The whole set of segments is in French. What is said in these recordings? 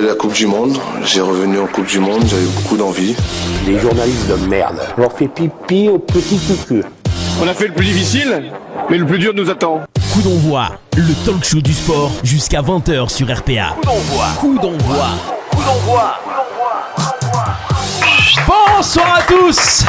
c'était la Coupe du Monde. J'ai revenu en Coupe du Monde, j'avais beaucoup d'envie. Les journalistes de merde. On leur fait pipi au petit cucu. On a fait le plus difficile, mais le plus dur nous attend. Coup d'envoi, le talk show du sport jusqu'à 20h sur RPA. Coup d'envoi. Coup d'envoi. Coup d'envoi. Bonsoir à tous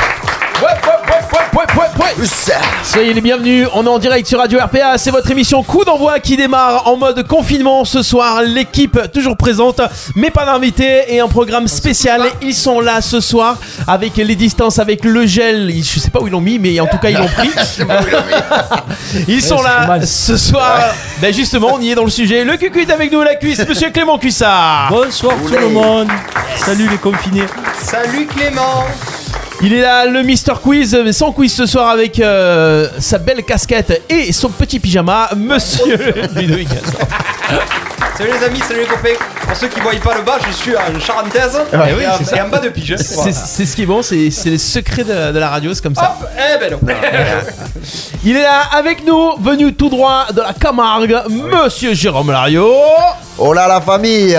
Soyez les bienvenus, on est en direct sur Radio RPA, c'est votre émission Coup d'envoi qui démarre en mode confinement ce soir. L'équipe toujours présente, mais pas d'invité et un programme spécial. Ils sont là ce soir avec les distances, avec le gel. Je sais pas où ils l'ont mis, mais en tout cas ils l'ont pris. Ils sont là ce soir. Ben justement, on y est dans le sujet. Le cucu est avec nous, la cuisse, monsieur Clément Cuissard. Bonsoir tout le monde. Salut les confinés. Salut Clément Il est là, le Mister Quiz, mais sans quiz ce soir avec euh, sa belle casquette et son petit pyjama, monsieur Ludovic. Salut les amis, salut les copains Pour ceux qui ne voient pas le bas, je suis en charentaise Ouais, et, oui, en- c'est ça. et en bas de pige. C'est ce qui est bon, c'est c'est les secrets de, de la radio, c'est comme ça. Hop, eh ben non Il est là avec nous, venu tout droit de la Camargue, monsieur Jérôme Lario. Oh là la famille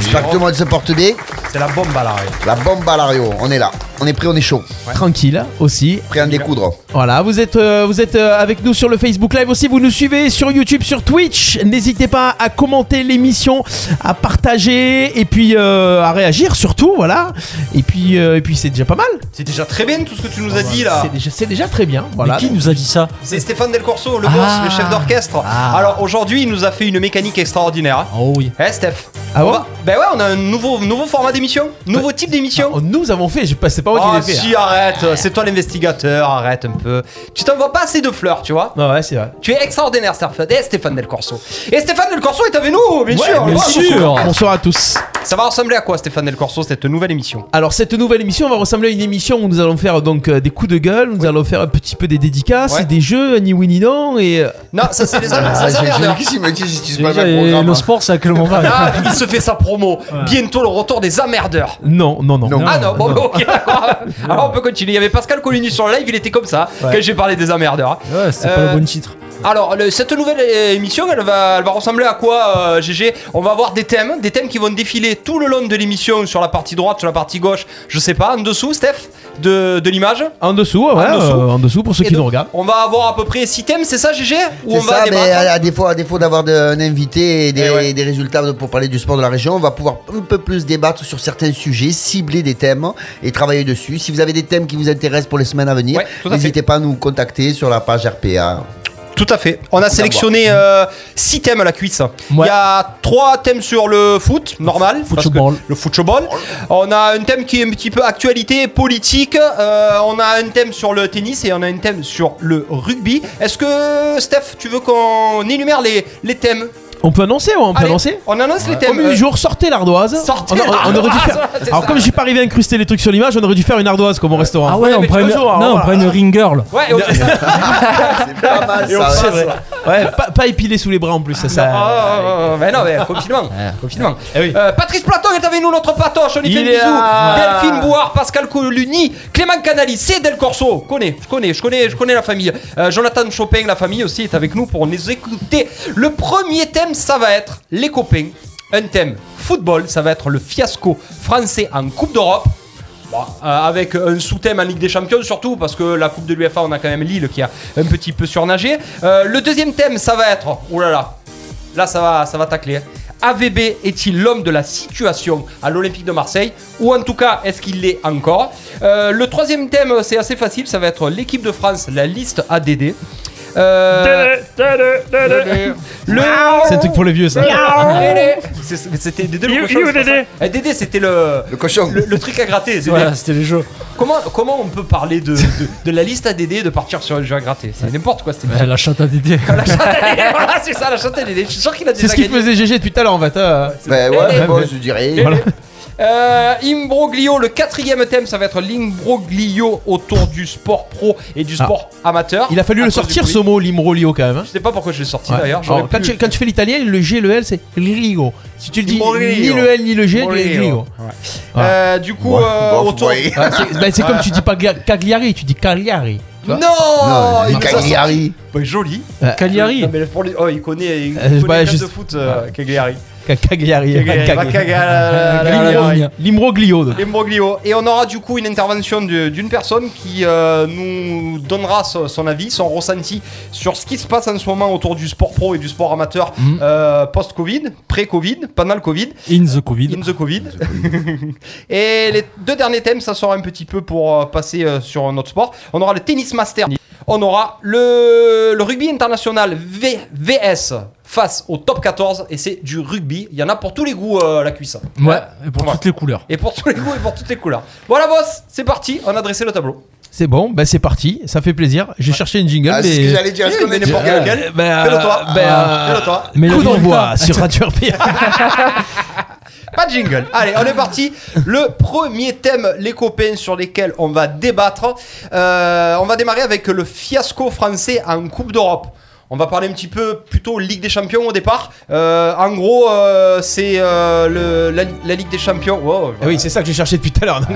J'espère que tout le monde se porte bien. C'est la bombe à l'arrêt. La bombe à l'ario, on est là. On est prêt, on est chaud. Tranquille aussi. Prêt à découdre. Voilà, vous êtes, euh, vous êtes euh, avec nous sur le Facebook Live aussi, vous nous suivez sur YouTube, sur Twitch. N'hésitez pas à commenter l'émission, à partager et puis euh, à réagir surtout, voilà. Et puis, euh, et puis c'est déjà pas mal. C'est déjà très bien tout ce que tu nous as dit là C'est déjà, c'est déjà très bien, voilà. Mais qui nous a dit ça C'est Stéphane Del Corso, le Ah. boss, le chef d'orchestre. Ah. Alors aujourd'hui, il nous a fait une mécanique extraordinaire. hein. Oh oui. Eh Steph Ah On va- Ben ouais, on a un nouveau, nouveau format d'émission, nouveau type d'émission. Oh, nous avons fait, je pas- c'est pas moi Oh qui l'ai fait. Si, arrête, c'est toi l'investigateur, arrête un peu. Tu t'envoies pas assez de fleurs, tu vois Ah ouais, c'est vrai. Tu es extraordinaire, Stéphane, Stéphane Del Corso. Et Stéphane Del Corso est avec nous, bien sûr. bien sûr. Bonsoir à tous. Ça va ressembler à quoi, Stéphane Del Corso, cette nouvelle émission? Alors cette nouvelle émission va ressembler à une émission où nous allons faire donc euh, des coups de gueule, nous allons faire un petit peu des dédicaces, Ouais. des jeux, ni oui ni non et euh, Non, ça c'est les Ah, ça, c'est j'ai- j'ai Déjà, pas le et programme. le sport, c'est à quel moment Ah, il se fait sa promo. Bientôt le retour des emmerdeurs. non non non. Non. Ah non, bon, ok, d'accord. Alors on peut continuer. Il y avait Pascal Coligny sur le live, il était comme ça quand j'ai parlé des emmerdeurs. Ouais, c'était pas Euh, le bon titre. Alors, le- cette nouvelle euh, émission, elle va, elle va ressembler à quoi, euh, GG On va avoir des thèmes, des thèmes qui vont défiler tout le long de l'émission sur la partie droite, sur la partie gauche, je sais pas, en dessous, Steph, de, de l'image? En dessous, ouais, En dessous. euh, en dessous pour ceux Et qui donc, nous regardent. On va avoir à peu près 6 thèmes, c'est ça, GG Ou C'est on va ça, mais à, à défaut, à défaut d'avoir un invité et des, Eh ouais. des résultats pour parler du sport de la région, on va pouvoir un peu plus débattre sur certains sujets, cibler des thèmes et travailler dessus. Si vous avez des thèmes qui vous intéressent pour les semaines à venir, Ouais, n'hésitez pas à nous contacter sur la page RPA. Tout à fait. On a sélectionné 6 thèmes à la cuisse. Il y a 3 thèmes sur le foot, normal. Football. Le football. On a un thème qui est un petit peu actualité politique. Euh, on a un thème sur le tennis et on a un thème sur le rugby. Est-ce que, Steph, tu veux qu'on énumère les, les thèmes? On peut annoncer, ouais, on peut Allez, annoncer. On annonce les Au thèmes. milieu du Euh, jour, sortez l'ardoise. Sortez on, a- on aurait dû faire. l'ardoise, c'est Alors ça. comme je suis pas arrivé à incruster les trucs sur l'image, on aurait dû faire une ardoise comme au restaurant. Ah ouais, on mais prend une, vois, genre, non, on voilà. prend une ring girl. Ouais. C'est pas mal ça. passe. Ouais, pas, pas épilé sous les bras en plus, ça. ça- Ah, ah, ah, mais non, mais confinement. confinement. Eh oui. Euh, Patrice Platon est avec nous, notre patoche. On lui Il fait un est bisou. là. Delphine Bouard, Pascal Coluni, Clément Canali, c'est Del Corso. Je connais, je connais, je connais, je connais la famille. Euh, Jonathan Chopin, la famille aussi, est avec nous pour nous écouter. Le premier thème, ça va être les copains. Un thème football, ça va être le fiasco français en Coupe d'Europe. Euh, avec un sous-thème en Ligue des Champions surtout parce que la Coupe de l'UFA on a quand même Lille qui a un petit peu surnagé. Euh, le deuxième thème ça va être oh là là ça va ça va tacler. AVB est-il l'homme de la situation à l'Olympique de Marseille? Ou en tout cas est-ce qu'il l'est encore? Euh, Le troisième thème c'est assez facile ça va être l'équipe de France la liste ADD. Euh, le C'est un truc pour les vieux, ça. Dédé. C'est- C'était Dédé le cochon, c'est pas ça Eh, Dédé c'était le, Le cochon. le, le truc à gratter. Dédé. Voilà, c'était les jeux. Comment, comment on peut parler de, de, de la liste ADD et de partir sur le jeu à gratter? C'est n'importe quoi émission. La chatte à Dédé. Voilà, c'est ça, la chatte ADD. Je suis sûr qu'il a déjà C'est ce qu'il gagné. faisait GG depuis tout à l'heure en fait. euh. Ben ouais, eh, bon, eh. je dirais. Voilà. Euh, Imbroglio, le quatrième thème, ça va être l'imbroglio autour du sport pro et du sport amateur. Il a fallu À le cause du sortir Covid. ce mot, l'imbroglio quand même. hein. Je sais pas pourquoi je l'ai sorti Ouais. d'ailleurs. Alors, j'aurais quand, pu- tu, quand tu fais l'italien, le G et le L c'est Ligo. Si tu le dis Imbroglio. ni le L ni le G, Imbroglio. Ligo. Euh, du coup, euh, bon, vous autour. voyez. Ouais, c'est ben, c'est comme tu dis pas Glia- Cagliari, tu dis Cagliari. tu vois. Non, Non, il il nous a sorti- Cagliari. Ouais, joli. Euh, Cagliari. Non, mais pour les- Oh, il connaît, il Euh, connaît bah, les de foot, euh, Cagliari. Cagliari. L'imbroglio. L'imbroglio. Et on aura du coup une intervention d'une personne qui euh, nous donnera so- son avis, son ressenti sur ce qui se passe en ce moment autour du sport pro et du sport amateur Mhm. euh, post-Covid, pré-Covid, pendant le Covid. In the Covid. In the Covid. et les deux derniers thèmes, ça sera un petit peu pour euh, passer sur un autre sport. On aura le tennis master. On aura le, le rugby international V- VS face au top 14. Et c'est du rugby. Il y en a pour tous les goûts, euh, la cuisse. Ouais, et pour Voilà. toutes les couleurs. Et pour tous les goûts et pour toutes les couleurs. Voilà, boss, c'est parti. On a dressé le tableau. C'est bon, bah c'est parti, ça fait plaisir. J'ai cherché une jingle, Ah, mais. c'est ce que j'allais dire. Est-ce qu'on est n'importe Euh, lequel. bah, Fais-le toi. bah, euh, Fais-le toi. Mais Coup le d'envoi sur Radio RPA. Pas de jingle. Allez, on est parti. Le premier thème, les copains, sur lesquels on va débattre. Euh, on va démarrer avec le fiasco français en Coupe d'Europe. On va parler un petit peu plutôt Ligue des Champions au départ. Euh, en gros, euh, c'est euh, le- la, la Ligue des Champions. Wow, Ah oui, c'est ça que j'ai cherché depuis tout à l'heure. donc.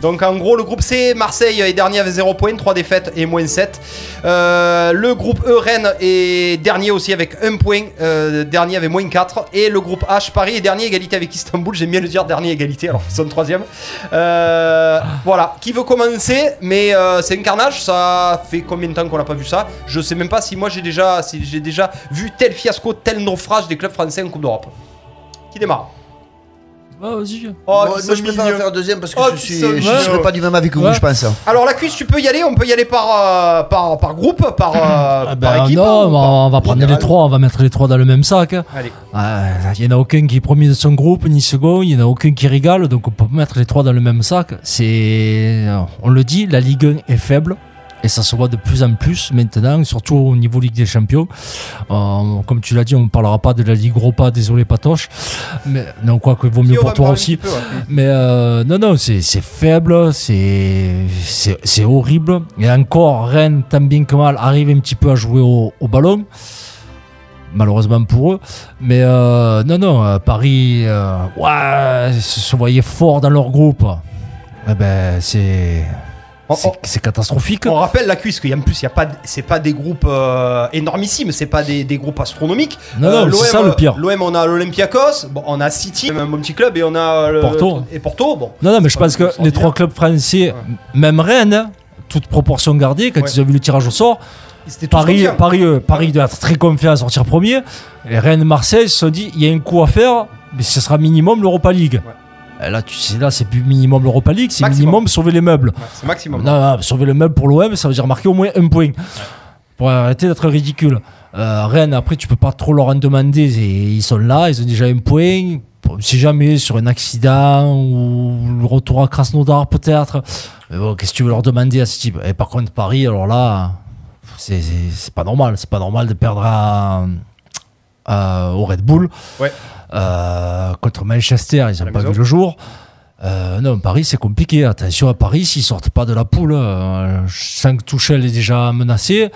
Donc en gros, le groupe C, Marseille est dernier avec 0 points, 3 défaites et moins 7. Euh, le groupe E, Rennes est dernier aussi avec 1 point, euh, dernier avec moins 4. Et le groupe H, Paris est dernier, égalité avec Istanbul. J'aime bien le dire dernier égalité, alors qu'ils sont troisième. Euh, voilà, qui veut commencer? Mais c'est un carnage, ça fait combien de temps qu'on n'a pas vu ça? Je sais même pas si moi j'ai déjà, si j'ai déjà vu tel fiasco, tel naufrage des clubs français en Coupe d'Europe. Qui démarre? Ah, vas-y. Oh, Moi, je préfère mignons. faire deuxième parce que Oh, je suis, sont je mignons. serais pas du même avis que vous, Ouais. je pense. Alors la cuisse, tu peux y aller, on peut y aller par, euh, par, par groupe, par, euh, Ah par ben équipe. non, hein, ou on va- on va prendre les Général. trois, on va mettre les trois dans le même sac. hein. Allez. Ah, Il y en a aucun qui est premier de son groupe, ni second, il y en a aucun qui régale, donc on peut mettre les trois dans le même sac. C'est, on le dit, la Ligue 1 est faible. Et ça se voit de plus en plus maintenant, surtout au niveau Ligue des Champions. Euh, comme tu l'as dit, on ne parlera pas de la Ligue Europa, désolé Patoche. Mais non, quoi que vaut mieux pour toi aussi. petit peu, ouais. Mais euh, non, non, c'est faible, c'est horrible. Et encore, Rennes, tant bien que mal, arrive un petit peu à jouer au, au ballon. Malheureusement pour eux. Mais euh, non, non, euh, Paris, ouais, se voyaient forts dans leur groupe. Eh ben, c'est. C'est- catastrophique. On rappelle la cuisse qu'en plus, il y a pas, de- c'est pas des groupes euh, énormissimes, c'est pas des, des groupes astronomiques. Non, non, c'est ça le pire. L'OM, on a l'Olympiakos, bon, on a City, un bon petit club, et on a le, Porto. et Porto. Bon, Non, non, mais je Pas pense que les trois clubs français, même Rennes, toute proportion gardée, quand Ouais. ils ont vu le tirage au sort, Paris. Paris, euh, Paris doit être très confiant à sortir premier. Et Rennes, Marseille se sont dit il y a un coup à faire, mais ce sera minimum l'Europa League. Là, tu sais, là, c'est plus minimum l'Europa League, c'est minimum sauver les meubles. C'est maximum. Non, non, sauver le meuble pour l'OM, ça veut dire marquer au moins un point. Pour arrêter d'être ridicule. Euh, Rennes, après, tu peux pas trop leur en demander. ils sont là, ils ont déjà un point. Si jamais sur un accident ou le retour à Krasnodar, peut-être. Mais bon, qu'est-ce que tu veux leur demander à ce type? Et par contre, Paris, alors là, c'est pas normal. C'est pas normal de perdre à- à- au Red Bull. Ouais. Euh, contre Manchester, ils n'ont pas maison. vu le jour. Euh, non, Paris, c'est compliqué. Attention à Paris, s'ils sortent pas de la poule, euh, je sens que Tuchel est déjà menacé.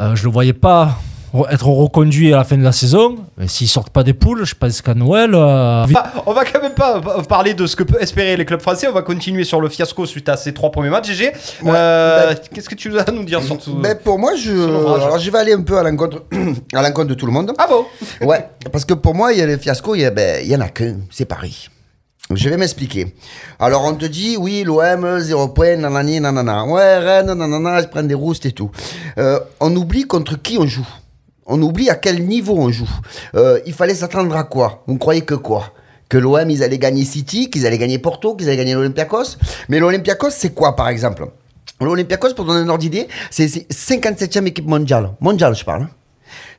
Euh, je le voyais pas être reconduit à la fin de la saison. Mais s'ils sortent pas des poules, je pense qu'à Noël. euh, Ah, on va quand même pas parler de ce que peut espérer les clubs français. On va continuer sur le fiasco suite à ces trois premiers matchs. GG, euh, bah- qu'est-ce que tu as à nous dire surtout Ben, pour moi, je, Sur alors, je vais aller un peu à l'encontre, à l'encontre de tout le monde. Ah bon? Ouais, parce que pour moi, il y a le fiasco, il y, a- ben, il y en a qu'un, c'est Paris. Je vais m'expliquer. Alors, on te dit, oui, l'OM, zéro point, nanani, nanana. Ouais, Rennes, nanana, ils prennent des roustes et tout. Euh, on oublie contre qui on joue. On oublie à quel niveau on joue. Euh, il fallait s'attendre à quoi? Vous croyez que quoi? Que l'OM, ils allaient gagner City, qu'ils allaient gagner Porto, qu'ils allaient gagner l'Olympiakos Mais l'Olympiakos, c'est quoi, par exemple? L'Olympiakos, pour donner un ordre d'idée, c'est c'est 57e équipe mondiale. Mondiale, je parle.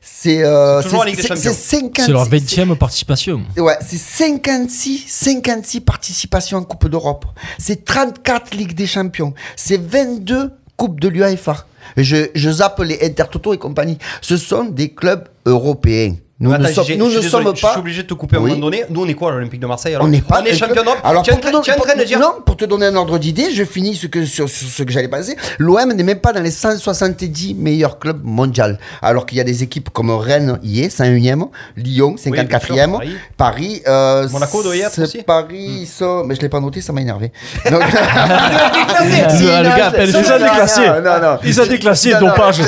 C'est euh, C'est toujours c'est- en Ligue des c'est- Champions. c'est 56 c'est leur 20e participation. Ouais, c'est 56, 56 participations en Coupe d'Europe. C'est 34 Ligues des Champions. C'est 22 Coupes de l'UEFA. Je, je zappe les Intertoto et compagnie. Ce sont des clubs européens. Nous Attends, ne sommes, nous je suis ne désolé, sommes Je pas. suis obligé de te couper à un moment donné. Nous, on est quoi, l'Olympique de Marseille alors On n'est pas. On est champion d'Europe Alors, tu es en pour te donner- de dire. Non, pour te donner un ordre d'idée, je finis ce que, sur, sur ce que j'allais passer. L'OM n'est même pas dans les 170 meilleurs clubs mondiaux. Alors qu'il y a des équipes comme Rennes, y est, 101e, Lyon, 54e, sûr, Paris. Paris. euh, Monaco doit y être aussi. Paris, ils sont- Mais je l'ai pas noté, ça m'a énervé. Donc- ils ont déclassé. Ils ont déclassé, dopage.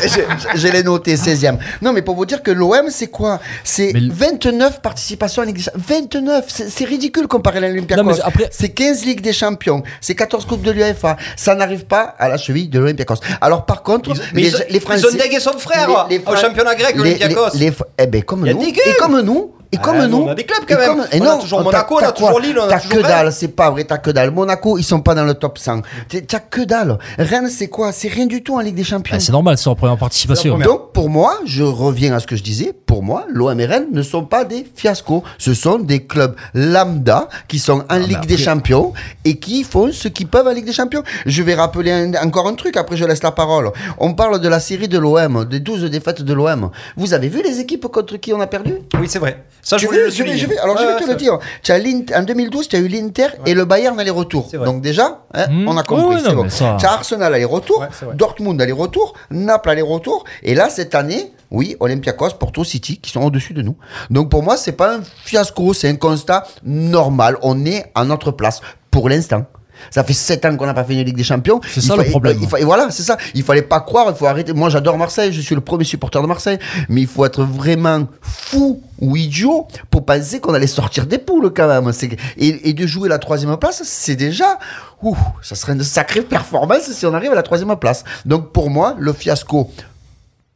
Je l'ai noté 16e. Non, mais pour vous dire que l'OM, c'est quoi? C'est Mais le- 29 participations à Ligue des Champions. 29 C'est ridicule comparé à l'Olympiakos. Mais après- C'est 15 Ligues des Champions. C'est 14 Coupes de l'UEFA. Ça n'arrive pas à la cheville de l'Olympiakos. Alors par contre, mais les, ils ont- les Français... ils ont dégué son frère au Fran- championnat grec, les- l'Olympiakos. les- les- Eh ben comme nous. Et comme nous. Et comme Ah, nous. on a des clubs, quand Et même. comme- et On a toujours Monaco, on a t'as toujours quoi? Lille, on a T'as toujours que dalle, c'est pas vrai, t'as que dalle. Monaco, ils sont pas dans le top 100. T'es- T'as que dalle. Rennes, c'est quoi? C'est rien du tout en Ligue des Champions. Ah, c'est normal, c'est leur première participation. Donc, pour moi, je reviens à ce que je disais, pour moi, l'OM et Rennes ne sont pas des fiascos. Ce sont des clubs lambda qui sont en Ligue des Champions et qui font ce qu'ils peuvent en Ligue des Champions. Je vais rappeler un- encore un truc, après je laisse la parole. On parle de la série de l'OM, des 12 défaites de l'OM. Vous avez vu les équipes contre qui on a perdu? Oui, c'est vrai. Ça, je voulais veux, le je vais, souligner. je vais- alors je vais te le dire. Tu as en 2012, tu as eu l'Inter et le Bayern aller-retour. Donc déjà, hein, Mmh. on a compris. c'est bon. ça- Tu as Arsenal aller-retour, Ouais. Dortmund aller-retour, Naples aller-retour. Et là, cette année, oui, Olympiakos, Porto City, qui sont au-dessus de nous. Donc pour moi, c'est pas un fiasco, c'est un constat normal. On est à notre place pour l'instant. Ça fait 7 ans qu'on n'a pas fait une Ligue des Champions. C'est Il ça, le problème. il fa- et voilà, c'est ça. Il fallait pas croire, il faut arrêter. Moi, j'adore Marseille, je suis le premier supporter de Marseille. Mais il faut être vraiment fou ou idiot pour penser qu'on allait sortir des poules quand même. Et, et de jouer la troisième place, c'est déjà. Ouh, ça serait une sacrée performance si on arrive à la troisième place. Donc pour moi, le fiasco,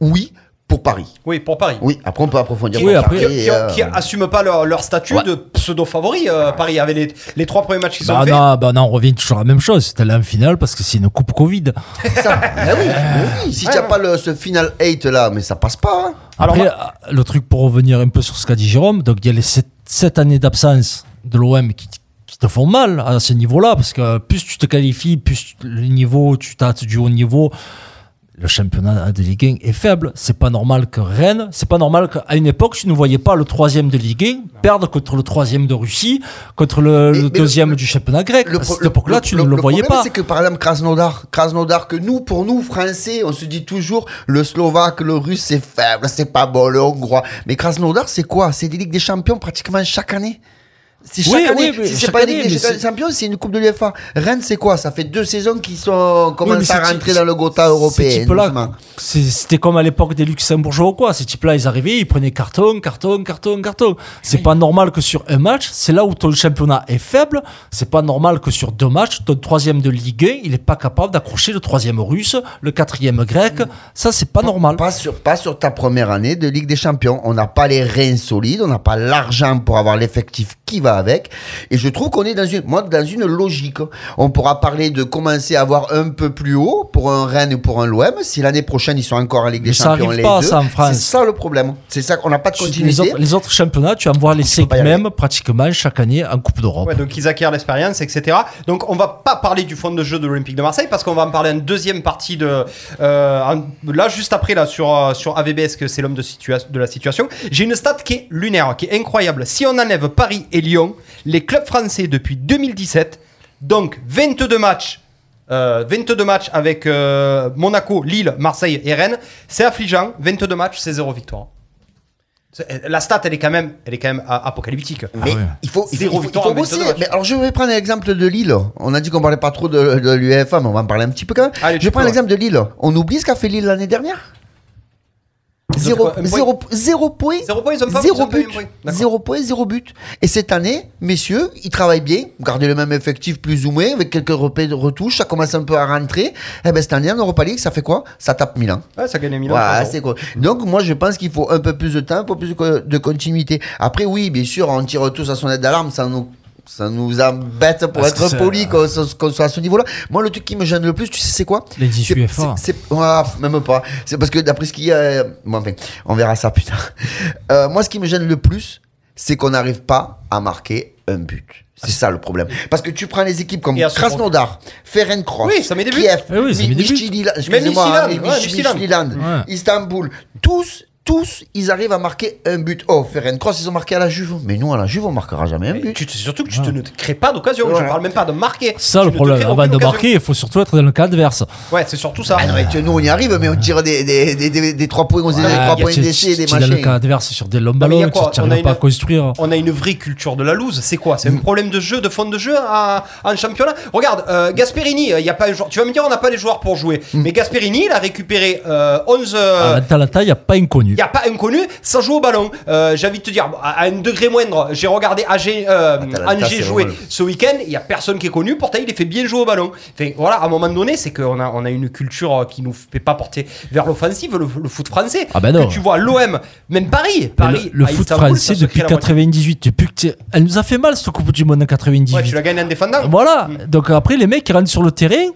oui, pour Paris. Oui, pour Paris. Oui, après on peut approfondir. Oui, après- Qui, Paris, qui- euh, qui assument pas leur, leur statut Ouais. de pseudo-favori, euh, Paris, avec les, les trois premiers matchs qu'ils ont Bah fait. non, bah non, on revient toujours à la même chose. C'était là en finale parce que c'est une coupe Covid. ça. Mais oui, oui, si tu n'as pas le, ce final 8 là, mais ça passe pas. hein. Alors, Après, euh, le truc pour revenir un peu sur ce qu'a dit Jérôme, donc il y a les 7, années d'absence de l'OM qui, qui te font mal à ce niveau-là, parce que plus tu te qualifies, plus tu- le niveau, tu tâtes du haut niveau, le championnat de Ligue 1 est faible. C'est pas normal que Rennes, c'est pas normal qu'à une époque, tu ne voyais pas le troisième de Ligue 1 perdre contre le troisième de Russie, contre le, Mais- le mais deuxième le- du championnat grec. Le à pro- cette époque-là, tu ne le, voyais problème, pas. C'est que par exemple Krasnodar, Krasnodar, que nous, pour nous Français, on se dit toujours le Slovaque, le Russe, c'est faible, c'est pas bon, le Hongrois. Mais Krasnodar, c'est quoi? C'est des ligues des champions pratiquement chaque année. C'est chaque Oui, année. oui, si c'est pas une année, des champions, c'est une Coupe de l'UEFA. Rennes, c'est quoi? Ça fait deux saisons qu'ils sont commencent à rentrer dans le Gotha européen. C'était comme à l'époque des Luxembourgeois ou quoi. Ces types-là, ils arrivaient, ils prenaient carton, carton, carton, carton. C'est pas normal que sur un match, c'est là où ton championnat est faible. C'est pas normal que sur deux matchs, ton troisième de Ligue 1, il est pas capable d'accrocher le troisième russe, le quatrième grec. Ça, c'est pas normal. Pas sur, pas sur ta première année de Ligue des Champions. On n'a pas les reins solides, on n'a pas l'argent pour avoir l'effectif qui va avec. Et je trouve qu'on est dans une, moi, dans une logique. On pourra parler de commencer à voir un peu plus haut pour un Rennes ou pour un l'OM. Si l'année prochaine ils sont encore en Ligue des Mais Champions, les pas, deux. ça, en France. C'est ça le problème. C'est ça qu'on n'a pas de Tu- Les continuité. autres, les autres championnats, tu envoies les cinq mêmes pratiquement chaque année en Coupe d'Europe. Ouais, donc ils acquièrent l'expérience, etc. Donc on va pas parler du fond de jeu de l'Olympique de Marseille parce qu'on va en parler en deuxième partie de euh, en- là juste après là sur euh, sur AVBS que c'est l'homme de, situa- de la situation. J'ai une stat qui est lunaire, qui est incroyable. Si on enlève Paris et Lyon, les clubs français depuis 2017, donc 22 matchs. euh, 22 matchs avec euh, Monaco, Lille, Marseille et Rennes, c'est affligeant. 22 matchs, c'est zéro victoire. C'est- La stat, elle est quand même, elle est quand même a- apocalyptique. Mais il faut, il faut, Zéro il faut- il victoire faut en 22 bosser. matchs. Mais alors, je vais prendre l'exemple de Lille. On a dit qu'on parlait pas trop de, de l'UEFA, mais on va en parler un petit peu quand même. Allez, je prends l'exemple de Lille. On oublie ce qu'a fait Lille l'année dernière? Zéro, zéro, zéro point? Zéro point, ils ont pas- zéro but. Zéro point, zéro but. Et cette année, messieurs, ils travaillent bien. Gardez le même effectif plus ou moins, avec quelques repères de retouches. Ça commence un peu à rentrer. Eh ben, cette année, en Europa League, ça fait quoi? Ça tape Milan. Ouais, ça gagne Milan. Ouais, 3-0. c'est quoi? Donc moi je pense qu'il faut un peu plus de temps, un peu plus de continuité. Après oui, bien sûr, on tire tous à sonnette d'alarme, ça nous ça nous embête pour Parce être poli qu'on soit qu'on soit à ce niveau-là. Moi le truc qui me gêne le plus, tu sais c'est quoi Les 18 C'est- UEFA. ouais, même pas. C'est parce que d'après ce qu'il y a, bon, enfin, on verra ça plus tard. Euh, moi ce qui me gêne le plus, c'est qu'on n'arrive pas à marquer un but. C'est ça le problème. Parce que tu prends les équipes comme Krasnodar, Ferencroch, Oui, ça met des buts. Kiev, Eh oui, ça met des buts. Ouais. Istanbul, tous, tous, ils arrivent à marquer un but. Oh, Ferencroch, ils ont marqué à la Juve. Mais nous, à la Juve, on marquera jamais un but. tu surtout que tu te, ne te crées pas d'occasion. Je Voilà. parle même pas de marquer. C'est ça Tu le ne problème. Avant de marquer, il faut surtout être dans le cas adverse. Ouais, c'est surtout ça. Ah non, mais tu- nous, on y arrive, mais on tire des, des, des, des, des 3 points, on des Ouais, 3 points des es dans le machins. cas adverse sur des longs ballons, tu On a n'arrives pas à construire. On a une vraie culture de la loose. C'est quoi? Mm. C'est un problème de jeu, de fond de jeu à- en championnat? Regarde, euh, Gasperini, il y a pas un joueur. Tu vas me dire, on n'a pas les joueurs pour jouer. Mm. Mais Gasperini, il a récupéré euh, 11. euh, À l'Atalanta, il n'y a pas inconnu. Inconnu. Il n'y a pas inconnu, ça joue au ballon. Euh, J'ai envie de te dire, à à un degré moindre, j'ai regardé AG, euh, Atalanta, Angers jouer drôle. ce week-end, il n'y a personne qui est connu, pourtant il est fait bien jouer au ballon. Enfin, voilà, à un moment donné, c'est qu'on a, on a une culture euh, qui nous fait pas porter vers l'offensive, le, le foot français. Ah ben non. Que tu vois l'OM, même Paris, Paris le, foot Istanbul, français depuis crée la moitié. 98, depuis que t'es- elle nous a fait mal cette Coupe du Monde en 98. Ouais, tu l'as gagné en défendant. Voilà. Mm. Donc après, les mecs, ils rentrent sur le terrain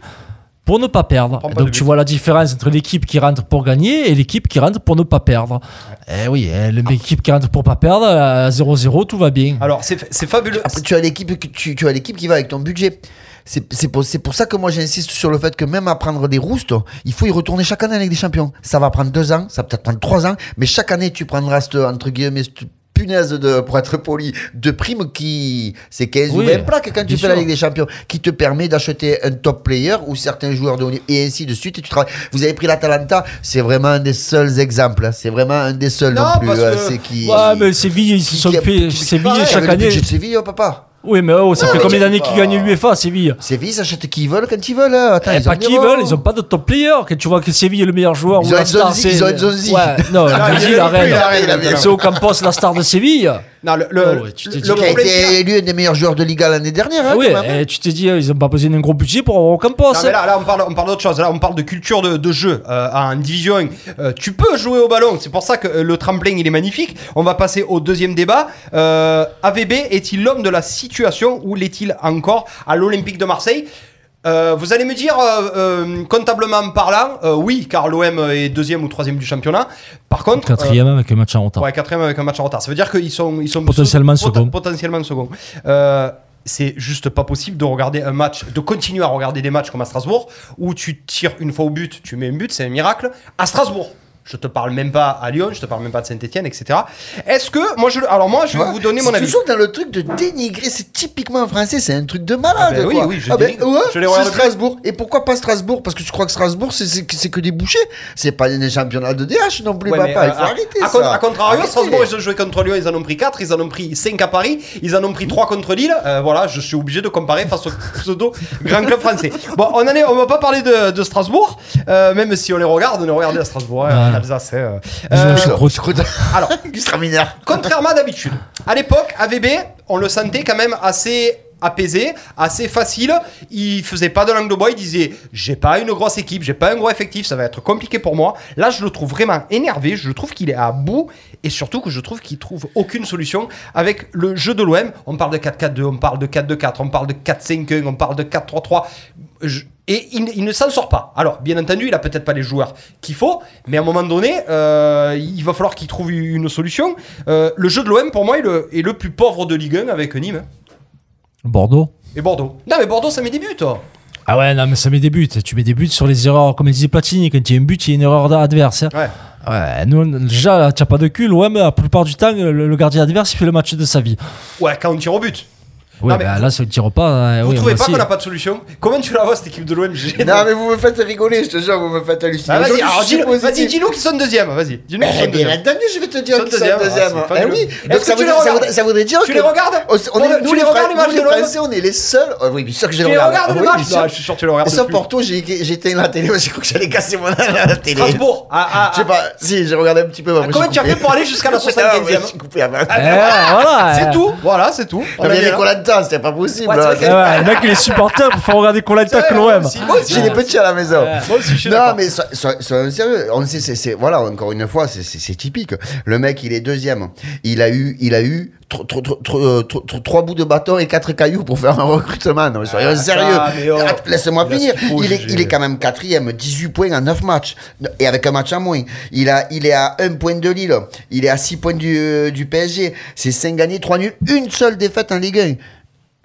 pour ne pas perdre. Pas Donc tu vois la différence entre l'équipe qui rentre pour gagner et l'équipe qui rentre pour ne pas perdre. Eh oui, eh, l'équipe qui rentre pour pas perdre, à 0-0, tout va bien. Alors, c'est c'est fabuleux. Après, tu as l'équipe tu, tu as l'équipe qui va avec ton budget. C'est c'est pour, c'est pour ça que moi j'insiste sur le fait que même à prendre des roustes, il faut y retourner chaque année avec des champions. Ça va prendre deux ans, ça va peut-être prendre trois ans, mais chaque année tu prendras cette, entre guillemets, cette punaise de, pour être poli, de prime qui, c'est 15 ou Oui, 20 plaques quand tu fais la. Ligue des Champions, qui te permet d'acheter un top player ou certains joueurs de haut niveau, et ainsi de suite, et tu travailles. Vous avez pris l'Atalanta, c'est vraiment un des seuls exemples, hein. c'est vraiment un des seuls non, Non, plus, que- c'est qui. Ouais, mais Séville, ils se sont qui- Séville, chaque année. Séville, oh, papa. Oui, mais oh, ça fait combien d'années qu'ils gagnent l'UEFA, Séville Séville, ils achètent qui ils veulent quand ils veulent. hein. Attends, Eh, ils pas ont qui des veulent, ils ont pas de top player. Quand tu vois que Séville est le meilleur joueur Ils ou ont la star, c'est. ils ont un Zonzi. Ouais, non, Ah, Zonzi, il plus, il arrête. C'est au Campos, la star de Séville. Non, le, le, Oh, ouais, tu t'es le dit- Qui a été élu un des meilleurs joueurs de Liga l'année dernière. hein, Ah oui, quand même. eh, tu t'es dit, euh, ils ont pas besoin d'un gros budget pour avoir au Campos. Non, mais là, là, on parle, on parle d'autre chose. Là, on parle de culture de, de jeu euh, en division 1. Euh, tu peux jouer au ballon. C'est pour ça que le tremplin, il est magnifique. On va passer au deuxième débat. Euh, AVB est-il l'homme de la situation ou l'est-il encore à l'Olympique de Marseille? Euh, vous allez me dire, euh, euh, comptablement parlant, euh, oui, car l'OM est deuxième ou troisième du championnat. Par contre, Quatrième avec un match en euh, retard. ouais, quatrième avec un match en retard. Ça veut dire qu'ils sont, ils sont Potentiellement pot- second. Potentiellement second. Euh, c'est juste pas possible de regarder un match, de continuer à regarder des matchs comme à Strasbourg, où tu tires une fois au but, tu mets un but, c'est un miracle. À Strasbourg. Je te parle même pas à Lyon, je te parle même pas de Saint-Etienne, etc. Est-ce que, moi je, alors moi je vais vous donner mon avis. toujours dans le truc de dénigrer, c'est typiquement français, c'est un truc de malade. Ah ben oui, quoi. oui, je ah ben, ouais, Je les regarde. Strasbourg. Et pourquoi pas Strasbourg? Parce que tu crois que Strasbourg, c'est- que des bouchers. C'est pas des championnats de DH non plus, Ouais, mais, papa. euh, Il faut à, arrêter à ça. à contrario, Arrêtez. Strasbourg, ils ont joué contre Lyon, ils en ont pris 4, ils en ont pris 5 à Paris, ils en ont pris 3 contre Lille. Euh, voilà, je suis obligé de comparer face au pseudo grand club français. Bon, on, en est, on va pas parler de, de Strasbourg, euh, même si on les regarde, on est regardé à Strasbourg, hein. Alsace. hein, euh. Euh, alors, Extraordinaire. Contrairement à d'habitude. À l'époque, AVB, on le sentait quand même assez apaisé, assez facile. Il faisait pas de langue de bois, il disait j'ai pas une grosse équipe, j'ai pas un gros effectif, ça va être compliqué pour moi. Là, je le trouve vraiment énervé, je trouve qu'il est à bout et surtout que je trouve qu'il trouve aucune solution avec le jeu de l'OM. On parle de 4-4-2, on parle de 4-2-4, on parle de 4-5-1, on parle de 4-3-3. Je- Et il, il ne s'en sort pas. Alors, bien entendu, il a peut-être pas les joueurs qu'il faut, mais à un moment donné, euh, il va falloir qu'il trouve une solution. Euh, le jeu de l'OM, pour moi, est le, est le plus pauvre de Ligue 1 avec Nîmes Bordeaux. et Bordeaux. Non, mais Bordeaux, ça met des buts. toi. Ah ouais, non, mais ça met des buts. Tu mets des buts sur les erreurs, comme disait Platini, quand il y a un but, il y a une erreur adverse. hein. Ouais. Ouais, nous, déjà, tu n'as pas de cul. L'OM, la plupart du temps, le, le gardien adverse, il fait le match de sa vie. Ouais, quand on tire au but. Ouais, Non, mais bah, là, ça ne tire pas. euh, Vous oui, trouvez pas qu'on n'a pas de solution Comment tu la vois, cette équipe de l'OM Non, mais vous me faites rigoler, je te jure, vous me faites halluciner. Ah, Vas-y, alors dis-nous positif. vas-y, dis-nous qui sont deuxième. Vas-y, dis-nous qui sont bien deuxième. entendu, je vais te dire qu'ils sont deuxième, deuxième. ah, c'est Eh oui, Est-ce donc que ça tu veut, les dire, ça, regardes voudrait, ça voudrait dire Tu que... les regardes c'est- on Pour est, le- nous, tu les, regardes, les matchs de les l'OM Français, on est les seuls. Oh, oui, bien sûr que je les Tu les regarde. regardes, Ah les oui, matchs je suis sûr que tu les regardes. Porto, j'ai j'ai éteint la télé, j'ai cru que j'allais casser mon la télé. Strasbourg. Ah, ah, Je sais pas, si, j'ai regardé un petit peu. Comment tu as fait pour aller jusqu'à la Ah, ouais, 75e j'ai coupé avant. Eh, voilà. C'est tout, voilà, c'est tout. On Il. Colanta, c'était pas possible. Ouais, hein. ouais, le mec, il est supporter pour faire regarder Colanta que Ouais, l'OM. moi aussi. J'ai des petits à la maison. Moi aussi, je suis non, mais so- so- soyons sérieux. On sait, c'est, voilà, encore une fois, c'est, typique. Le mec, il est deuxième. Il a eu, il a eu euh, tro- tro- trois bouts de bâton et quatre cailloux pour faire un recrutement. Non, mais soyons Ah, sérieux. oh. Laisse-moi Il finir. faut, Il est, il est quand même quatrième, 18 points en 9 matchs. Et avec un match en moins. Il a, il est à 1 point de Lille. Il est à 6 points du, euh, du PSG. C'est 5 gagnés, 3 nuls. Une seule défaite en Ligue 1.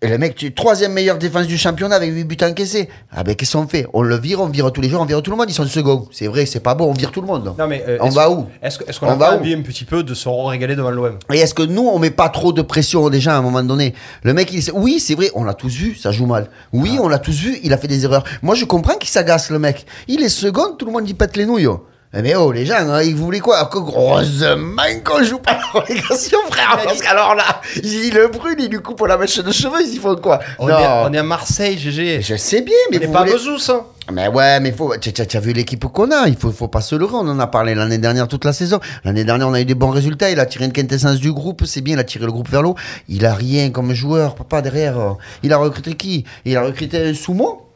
Et le mec, tu troisième meilleure défense du championnat avec 8 buts encaissés. Ah ben qu'est-ce qu'on fait? On le vire, on vire tous les jours, on vire tout le monde, ils sont second. C'est vrai, c'est pas bon, on vire tout le monde. Non, mais, euh, on va où? Est-ce qu'on On a pas envie un petit peu de se régaler devant l'OM Et est-ce que nous, on met pas trop de pression déjà à un moment donné? Le mec, il oui, c'est vrai, on l'a tous vu, ça joue mal. Oui, on l'a tous vu, il a fait des erreurs. Moi, je comprends qu'il s'agace, le mec. Il est second, tout le monde y pète les nouilles. Eh, Mais oh, les gens, hein, ils voulaient quoi Que Heureusement qu'on joue pas la relégation, frère. Parce qu'alors là, il le brûle, il lui coupe la mèche de cheveux, ils font quoi On, Non. est, on est à Marseille, GG. Je sais bien, mais On vous pas voulez- Bezous, hein. Mais ouais, mais faut. Tu as vu l'équipe qu'on a, il faut, faut pas se leurrer. On en a parlé l'année dernière, toute la saison. L'année dernière, on a eu des bons résultats. Il a tiré une quintessence du groupe, c'est bien, il a tiré le groupe vers l'eau. Il a rien comme joueur, papa, derrière. euh. Il a recruté qui? Il a recruté un Soumo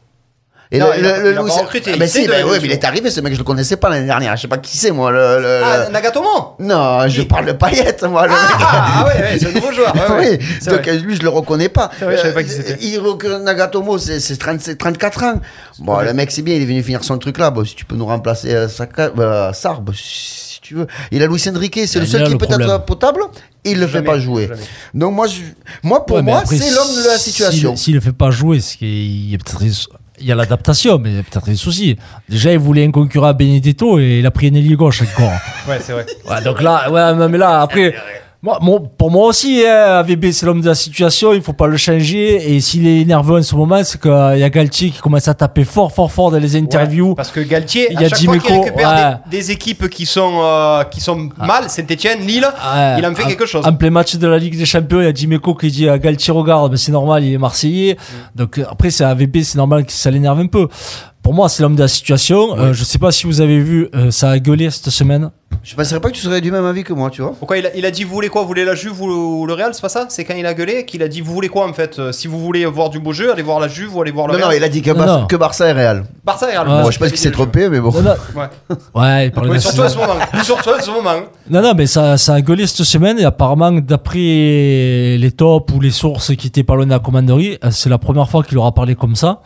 et Non, le, il a- le- il a Louis- pas recruté, Ah, ben si, ben ouais, mais il est arrivé, ce mec, je le connaissais pas l'année dernière. Je sais pas qui c'est, moi. Le, le- Ah, le- Nagatomo Non, je Qui parle de Payette, moi. le mec. Ah, ah ouais, ouais, c'est un nouveau joueur. ouais, ouais. oui, donc vrai. euh, lui, je le reconnais pas. Vrai, je savais pas Euh, qui c'était. Il recrute Nagatomo, c'est c'est 30 c'est 34 ans. Bon, le mec, c'est bien, il est venu finir son truc là. Bon, si tu peux nous remplacer euh, Saka- euh, Sarr, bah, si tu veux. Il a Luis Enrique, c'est le seul qui le peut problème. être potable. Il le fait pas jouer. jamais. Donc, moi, je, moi pour Ouais, moi, c'est l'homme de la situation. S'il ne fait pas jouer, c'est qu'il y a peut-être il y a l'adaptation, mais il y a peut-être des soucis. Déjà, il voulait un concurrent à Benedetto et il a pris un ailier gauche encore. Ouais, c'est vrai. Ouais, donc là, ouais, mais là, après, moi, pour moi aussi, hein, AVB, c'est l'homme de la situation, il faut pas le changer. Et s'il est nerveux en ce moment, c'est qu'il y a Galtier qui commence à taper fort, fort, fort dans les interviews. Ouais, parce que Galtier, Il à y a chaque fois qu'il récupère ouais. des, des équipes qui sont, euh, qui sont mal, Saint-Etienne, Lille, il en fait en- quelque chose. En plein match de la Ligue des Champions, il y a Dimeco qui dit à Galtier regarde, mais c'est normal, il est Marseillais. Mm. Donc après, c'est AVB, c'est normal que ça l'énerve un peu. Pour moi, c'est l'homme de la situation. Euh, je sais pas si vous avez vu, euh, ça a gueulé cette semaine. Je penserais pas que tu serais du même avis que moi, tu vois. Pourquoi il a, il a dit vous voulez quoi Vous voulez la Juve ou le Real C'est pas ça? C'est quand il a gueulé qu'il a dit vous voulez quoi en fait? Euh, Si vous voulez voir du beau jeu, allez voir la Juve ou allez voir le Non, non, Real. il a dit que, Non, Barça, non. que Barça et Real. Barça et Real. Ouais. Bon, je pense qu'il s'est trompé, mais bon. Non, non, Ouais, ouais, il parlait Ouais, de surtout à ce moment. Surtout à ce moment. Non, non, mais ça, ça a gueulé cette semaine et apparemment, d'après les tops ou les sources qui étaient pas loin de la commanderie, euh, c'est la première fois qu'il leur a parlé comme ça.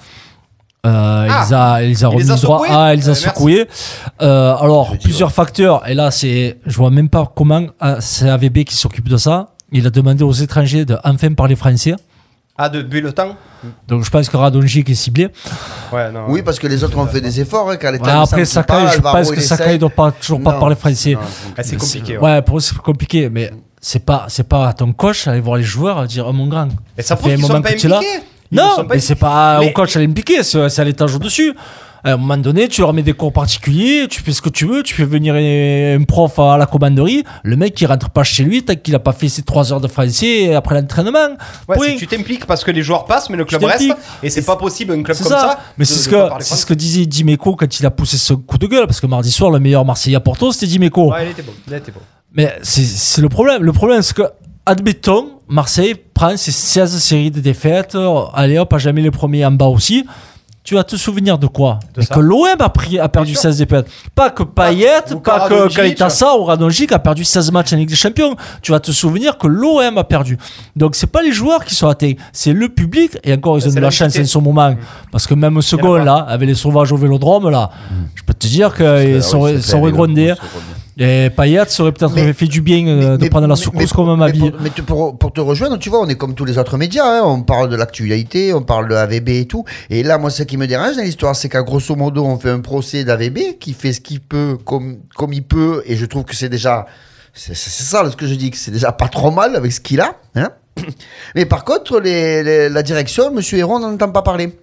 Euh, Ah, il les a, il les a il les remis a droit. secoués Ah, il les a Ouais, merci. secoués. Euh, alors, plusieurs facteurs. Et là, c'est, je vois même pas comment ah, c'est AVB qui s'occupe de ça. Il a demandé aux étrangers de enfin parler français. Ah, depuis le temps Donc, je pense que Radonjic est ciblé. Ouais, non. Oui, parce que les autres ont fait des efforts. Hein, quand les Ouais, après, Sakai, je pense que Sakai ne doit pas, toujours pas parler français. Ah, c'est compliqué. Ouais, Ouais. pour eux, c'est compliqué. Mais c'est pas, c'est pas à ton coach aller voir les joueurs à dire, oh mon grand. Et ça fait prouve un qu'ils moment sont pas que tu es là. impliqués. Ils Non, mais c'est pas Mais- au coach à l'impliquer, c'est c'est à l'étage au-dessus. À un moment donné, tu leur mets des cours particuliers, tu fais ce que tu veux, tu fais venir un prof à la commanderie, le mec il rentre pas chez lui tant qu'il a pas fait ses 3 heures de français après l'entraînement. Ouais, tu t'impliques parce que les joueurs passent, mais le club reste. Et c'est pas possible un club comme ça. ça. Mais c'est ce que ce que disait Dimeco quand il a poussé ce coup de gueule parce que mardi soir le meilleur Marseillais à Porto c'était Dimeco. Ouais, il était bon. Il était bon. Mais c'est le problème. Le problème, c'est que, admettons, Marseille prend ses 16 séries de défaites. Allez hop, à jamais les premiers en bas aussi. Tu vas te souvenir de quoi De. Que l'OM a, pris- a perdu sûr. 16 défaites. Pas que Payet, pas que. Kalitassa ou Radonjic a perdu 16 matchs en Ligue des Champions. Tu vas te souvenir que l'OM a perdu. Donc c'est pas les joueurs qui sont atteints, c'est le public. Et encore, ils ont de la chance en ce moment. Parce que même au second, pas. là, avec les sauvages au vélodrome, là, je peux te dire qu'ils sont, sont ils vont- Et Payet serait peut-être Mais- fait du bien euh, de prendre la secousse comme un mais pour, te rejoindre, tu vois, on est comme tous les autres médias. hein. On parle de l'actualité, on parle de AVB et tout. Et là, moi, ce qui me dérange dans l'histoire, c'est qu'à grosso modo, on fait un procès d'AVB qui fait ce qu'il peut comme, comme il peut. Et je trouve que c'est déjà. C'est ça ce que je dis, que c'est déjà pas trop mal avec ce qu'il a. Hein mais par contre, les, les- la direction, Monsieur Héron, on n'en entend pas parler.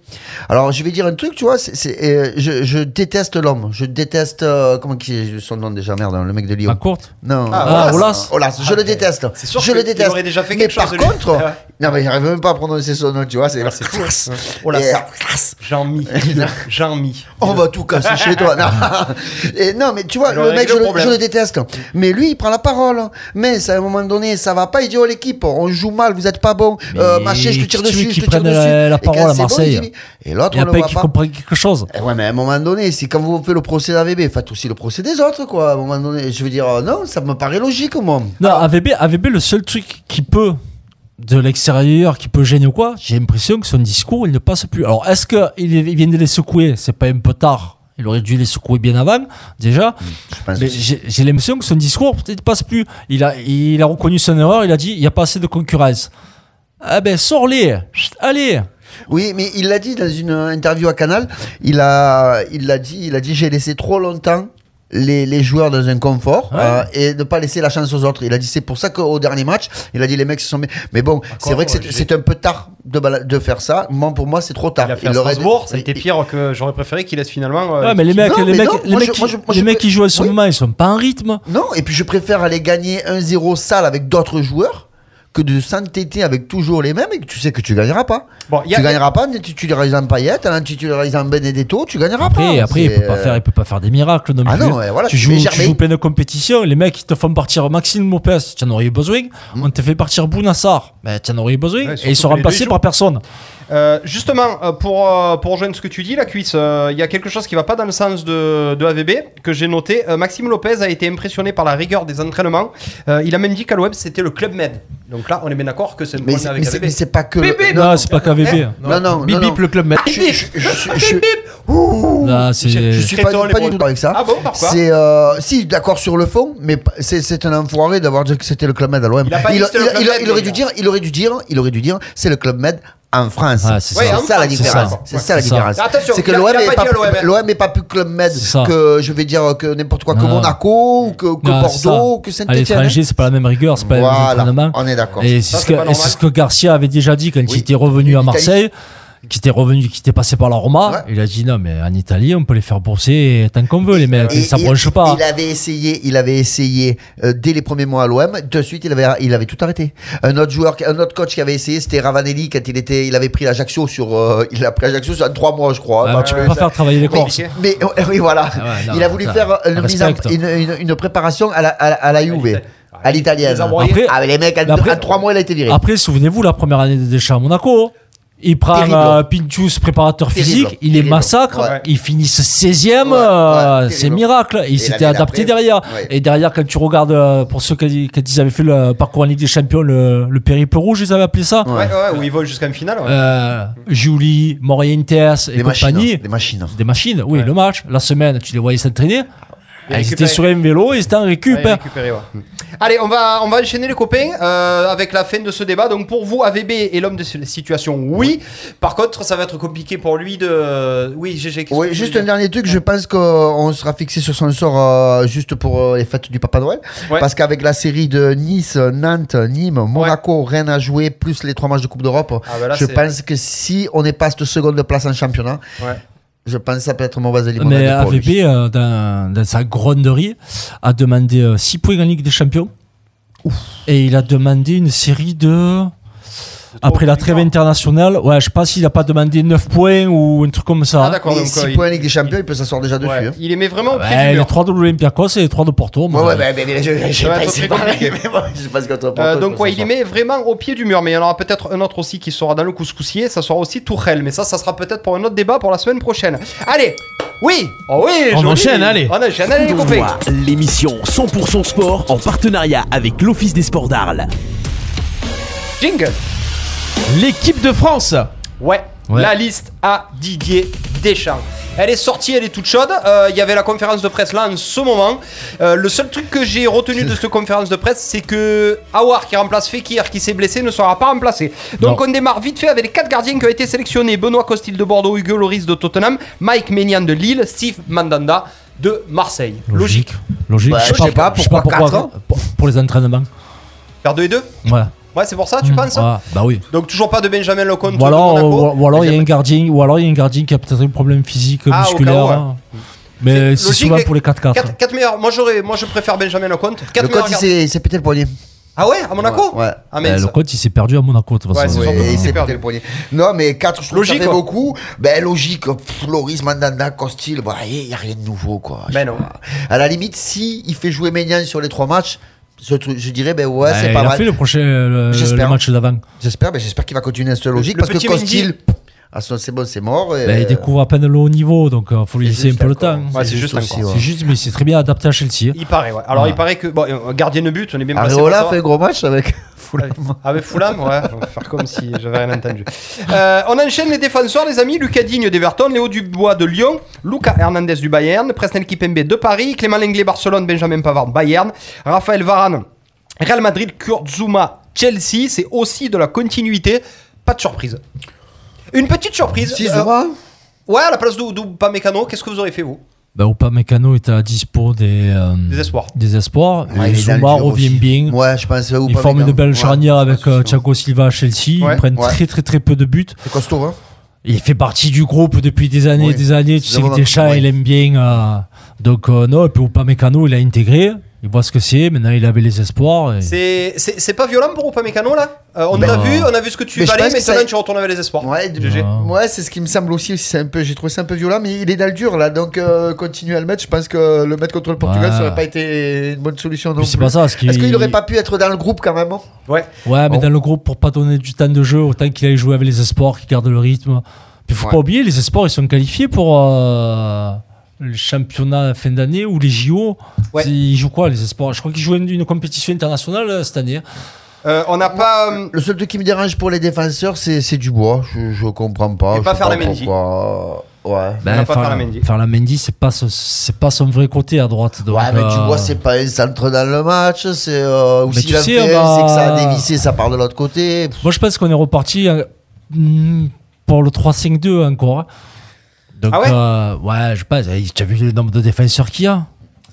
Alors, je vais dire un truc, tu vois, c'est- euh, je, je déteste l'homme. Je déteste. euh, comment qui est son nom déjà Merde, le mec de Lyon. Ma courte. Non, Ah, Olas. Olas, je le déteste. C'est sûr je que le il déteste. aurait déjà fait mais quelque par chose, contre, Ouais. non mais j'arrive même pas à prononcer son nom, tu vois, c'est ça. classe. Jean-Mi. Jean-Mi. On va tout casser chez toi. Non. Et non, mais tu vois, Il le mec, je le je le déteste. Mais lui, il prend la parole. Mais à un moment donné, ça va pas. Il dit oh l'équipe, on joue mal, vous êtes pas bon. Euh, machin, je te tire dessus, je te tire prenne dessus. la- la Et parole à bon, Marseille il dit- Et l'autre, on a le pas voit qui pas. comprend quelque chose. Eh ouais, mais à un moment donné, c'est quand vous faites le procès d'AVB, faites aussi le procès des autres, quoi. À un moment donné, je veux dire, euh, non, ça me paraît logique, moi. Non, AVB, AVB, le seul truc qui peut, de l'extérieur, qui peut gêner ou quoi, j'ai l'impression que son discours, il ne passe plus. Alors, est-ce qu'il il vient de les secouer? C'est pas un peu tard. Il aurait dû les secouer bien avant, déjà. Aussi. j'ai l'impression que son discours, peut-être, passe plus. Il a, il a reconnu son erreur, il a dit, il n'y a pas assez de concurrence. Ah ben, sors-les Allez Oui, mais il l'a dit dans une interview à Canal. Il a, il l'a dit, il a dit, j'ai laissé trop longtemps les, les joueurs dans un confort euh, et de pas laisser la chance aux autres. Il a dit c'est pour ça qu'au dernier match, il a dit les mecs se sont mis. Mais bon, c'est vrai que c'est- ouais, c'est un peu tard de, de faire ça. Moi, pour moi, c'est trop tard. Il a fait à aurait- Strasbourg, ça a été pire que j'aurais préféré qu'il laisse finalement. euh, Ouais, mais les mecs, Non, les mais mecs, non, les mecs, je- moi, qui- je- moi, les je- mecs qui jouent à ce oui. moment, ils sont pas en rythme. Non, et puis je préfère aller gagner 1-0 sale avec d'autres joueurs que de s'entêter avec toujours les mêmes et que tu sais que tu gagneras pas. Bon, y a- tu gagneras pas en titularisant Payet, en titularisant Benedetto, tu gagneras Après, pas. après il peut pas euh, faire, il peut pas faire des miracles non Ah plus. non, ouais, voilà, tu tu joues, tu joues plein de compétitions. Les mecs, ils te font partir Maxime Lopez, tu en aurais eu besoin. Hmm. On te fait partir Bounassar, ben, tu en aurais eu besoin. Ouais, et ils deux, remplacés par personne. Euh, justement, euh, pour, euh, pour rejoindre ce que tu dis, la cuisse, euh, il y a quelque chose qui va pas dans le sens de, de AVB que j'ai noté. Euh, Maxime Lopez a été impressionné par la rigueur des entraînements. Euh, il a même dit qu'à l'Oueb c'était le Club Med. Donc là, on est bien d'accord que c'est un Mais problème c'est- avec mais c'est AVB. mais c'est pas que. Bip, bip. Non, c'est pas KVB. Non, non, Bip non, bip non. le club med. Je, je, je, je- je- Ouh. Là, je, c'est. je suis pas, du tout avec ça. Ah bon, pourquoi C'est euh, si d'accord sur le fond, mais c'est c'est un enfoiré d'avoir dit que c'était le club Med à l'OM. Il le Med, il aurait dû dire, il aurait dû dire, il aurait dû dire, c'est le club Med en France. Ah, c'est Ouais, ça. la différence. c'est ça. ça la différence. C'est que l'OM il a est pas à hein. plus club Med que je vais dire que n'importe quoi que Non. Monaco ou que, que Non. Bordeaux ou que À Saint-Étienne. l'étranger, c'est pas la même rigueur, c'est pas le même Voilà, entraînement. on est d'accord. Et c'est ce, que- ce Garcia avait déjà dit quand il était revenu à. Marseille, qui était revenu, qui était passé par la Roma. Ouais. Il a dit non, mais en Italie, on peut les faire bosser tant qu'on veut, les mecs. Et- ça et- branche pas. Il avait essayé, il avait essayé euh, dès les premiers mois à l'OM. De suite, il avait, il avait tout arrêté. Un autre joueur, un autre coach qui avait essayé, c'était Ravanelli quand il était, il avait pris l'Ajaccio sur, euh, il a pris l'Ajaccio sur trois mois, je crois. Ah, Parce tu peux pas ça- faire travailler les Mais- Corses. Mais euh, oui, voilà. Ah ouais, non, il a voulu ça, faire une, mise en- respecte. une, une- une préparation à la, à à la Juve, à l'italienne. Après- Ah, mais les mecs, en, après- en trois mois, il a été viré. Après, souvenez-vous, la première année de Deschamps à Monaco. Il prend Terrible. euh, Pinchus, préparateur Terrible. physique, il les massacre, Ouais. ils finissent 16ème, Ouais, ouais, euh, terrible. c'est miracle. Il Et s'était l'année adapté d'après, derrière. ouais. Et derrière, quand tu regardes, euh, pour ceux qui, quand ils avaient fait le parcours en Ligue des Champions, le, le périple rouge, ils avaient appelé ça. Ouais, ouais, où ils volent jusqu'à une finale. ouais. Euh, Julie, Morientes et Des machines. compagnie. Des machines. Des machines, oui, Ouais. le match. La semaine, tu les voyais s'entraîner. Et Ils étaient sur un vélo, ils étaient en récup. Allez, hein. récupérer, ouais. Allez, on va, on va enchaîner les copains euh, avec la fin de ce débat. Donc pour vous, AVB est l'homme de la situation, oui. Par contre, ça va être compliqué pour lui de... Oui, GG. Oui, juste un dernier truc, je pense qu'on sera fixé sur son sort euh, juste pour euh, les fêtes du Papa Noël. Ouais. Parce qu'avec la série de Nice, Nantes, Nîmes, Monaco, Rennes à jouer, plus les trois matchs de Coupe d'Europe, Ah, bah là, je pense que si on n'est pas cette seconde place en championnat, Ouais. Je pense que ça peut être mauvaise limonade Mais pour lui. AVP, euh, dans, dans sa gronderie, a demandé 6 points en Ligue des Champions. Et il a demandé une série de. Après la trêve internationale, ouais, je pense qu'il n'a pas demandé 9 points ou un truc comme ça. Ah d'accord, Et donc 6 euh, il- points en Ligue des Champions, il peut s'asseoir déjà dessus. ouais. hein. il aimait vraiment au pied Ouais, du les mur. 3 de l'Olympiakos et les 3 de Porto. Ouais, moi, ouais, mais, mais, mais je, je, va pas, c'est très pas mais je contre Euh, Porto, donc il peut ouais, il aimait vraiment au pied du mur, mais il y en aura peut-être un autre aussi qui sera dans le couscoussier, ça sera aussi Tourelle, mais ça, ça sera peut-être pour un autre débat pour la semaine prochaine. Allez, oui, oh oui, On joli. enchaîne, allez. On enchaîne, allez les copains. l'émission 100% sport en partenariat avec l'Office des sports d'Arles. Jingle. L'équipe de France. Ouais, Ouais. la liste à Didier Deschamps. Elle est sortie, elle est toute chaude. Euh, Il y avait la conférence de presse là en ce moment. Euh, le seul truc que j'ai retenu de cette conférence de presse, c'est que Awar qui remplace Fekir qui s'est blessé ne sera pas remplacé. Donc on démarre vite fait avec les quatre gardiens qui ont été sélectionnés Benoît Costil de Bordeaux, Hugo Loris de Tottenham, Mike Maignan de Lille, Steve Mandanda de Marseille. Logique. Logique. Ouais, je je sais pas, je sais pourquoi pourquoi. quatre pour, pour les entraînements. Faire 2 et 2 Ouais. Ouais, c'est pour ça, tu Mmh, penses ouais, Bah oui. Donc toujours pas de Benjamin Lecomte Ou alors, de Monaco. ou, ou alors il y a un gardien, ou alors il y a un gardien qui a peut-être un problème physique, Ah, au cas musculaire. ouais. hein. Mais c'est Logique, souvent les- pour les 4-4. 4, 4 meilleurs. Moi, j'aurais, moi je préfère Benjamin Lecomte. 4 Le meilleurs coach, il gardiens. s'est- il s'est pété le poignet. Ah ouais, à Monaco Ouais. Ah mais Ben, le coach il s'est perdu à Monaco de toute Ouais, façon. c'est Ouais, surtout il s'est perdu. le poignet. Non, mais 4, je trouve que ça Logique, fait quoi. beaucoup. Ben, logique. Pff, Loris, Mandanda, Costil, bah, il n'y a rien de nouveau, quoi. Je Ben sais non. pas. À la limite, si il fait jouer Ménian sur les trois matchs, je, dirais, ben ouais, Ben, c'est il pas a mal. fait le prochain le, J'espère. le match d'avant. J'espère, ben, j'espère qu'il va continuer à cette logique le parce que petit Costil, Mendy. ah, ça, c'est bon, c'est mort. et- Ben, il découvre à peine le haut niveau, donc il faut lui laisser un peu le temps. Ouais, c'est juste aussi, encore. ouais. C'est juste, mais c'est très bien adapté à Chelsea. Il paraît, ouais. Alors Ouais. il paraît que bon, euh, gardien de but, on est bien placé. Areola pour fait un gros match avec Fulham. Avec Fulham, ouais, on va faire comme si j'avais rien entendu. Euh, on enchaîne les défenseurs, les amis. Lucas Digne d'Everton, Léo Dubois de Lyon, Lucas Hernandez du Bayern, Presnel Kipembe de Paris, Clément Lenglet Barcelone, Benjamin Pavard Bayern, Raphaël Varane, Real Madrid, Kurt Zuma, Chelsea. C'est aussi de la continuité. Pas de surprise. Une petite surprise. 6 Euh, ouais, à la place d'Upamecano, qu'est-ce que vous aurez fait vous? Bah, Upamecano est à la dispo des, euh, Des espoirs. des espoirs. Ouais, Et Zuma revient aussi. bien. Ouais, je pense. Ils forment une belle charnière avec euh, Thiago Silva à Chelsea. Ouais. Ils prennent Ouais. très très très peu de buts. C'est costaud, hein Il fait partie du groupe depuis des années Oui. et des années. Tu C'est sais que Deschamps, il aime bien. euh, donc, euh, non, et puis Upamecano, il a intégré. Il voit ce que c'est. Maintenant, il avait les espoirs. et- C'est- C'est c'est pas violent pour Upamecano là? Euh, On t'a vu, on a vu ce que tu mais valais, que maintenant ça- tu retournes avec les espoirs. Ouais, de- ouais c'est ce qui me semble aussi. c'est un peu, J'ai trouvé ça un peu violent, mais il est dans le dur là. Donc, euh, continuer à le mettre. Je pense que le mettre contre le Portugal, Ouais. ça aurait pas été une bonne solution. non c'est plus. pas ça. parce qu'il- Est-ce qu'il aurait pas pu être dans le groupe quand même hein? Ouais. Ouais, mais dans le groupe, pour pas donner du temps de jeu, autant qu'il aille jouer avec les espoirs, qu'il garde le rythme. Puis faut Ouais. pas oublier, les espoirs, ils sont qualifiés pour euh, le championnat fin d'année ou les JO. Ouais. Ils jouent quoi, les espoirs? Je crois qu'ils jouent une, une compétition internationale euh, cette année. Euh, on n'a pas. euh, Le seul truc qui me dérange pour les défenseurs, c'est c'est Dubois. Je, je comprends pas. Et je pas faire la Mendy. pourquoi. Ouais. pas faire la Mendy. faire la Mendy, c'est pas, ce- c'est pas son vrai côté à droite. Donc, ouais, mais euh, Dubois, c'est pas un centre dans le match. C'est euh, ou va- c'est que ça a dévissé, ça part de l'autre côté. Moi, je pense qu'on est reparti euh, hmm, pour le 3-5-2 encore. Donc, Ah ouais euh, ouais, je pense. eh, Tu as vu le nombre de défenseurs qu'il y a?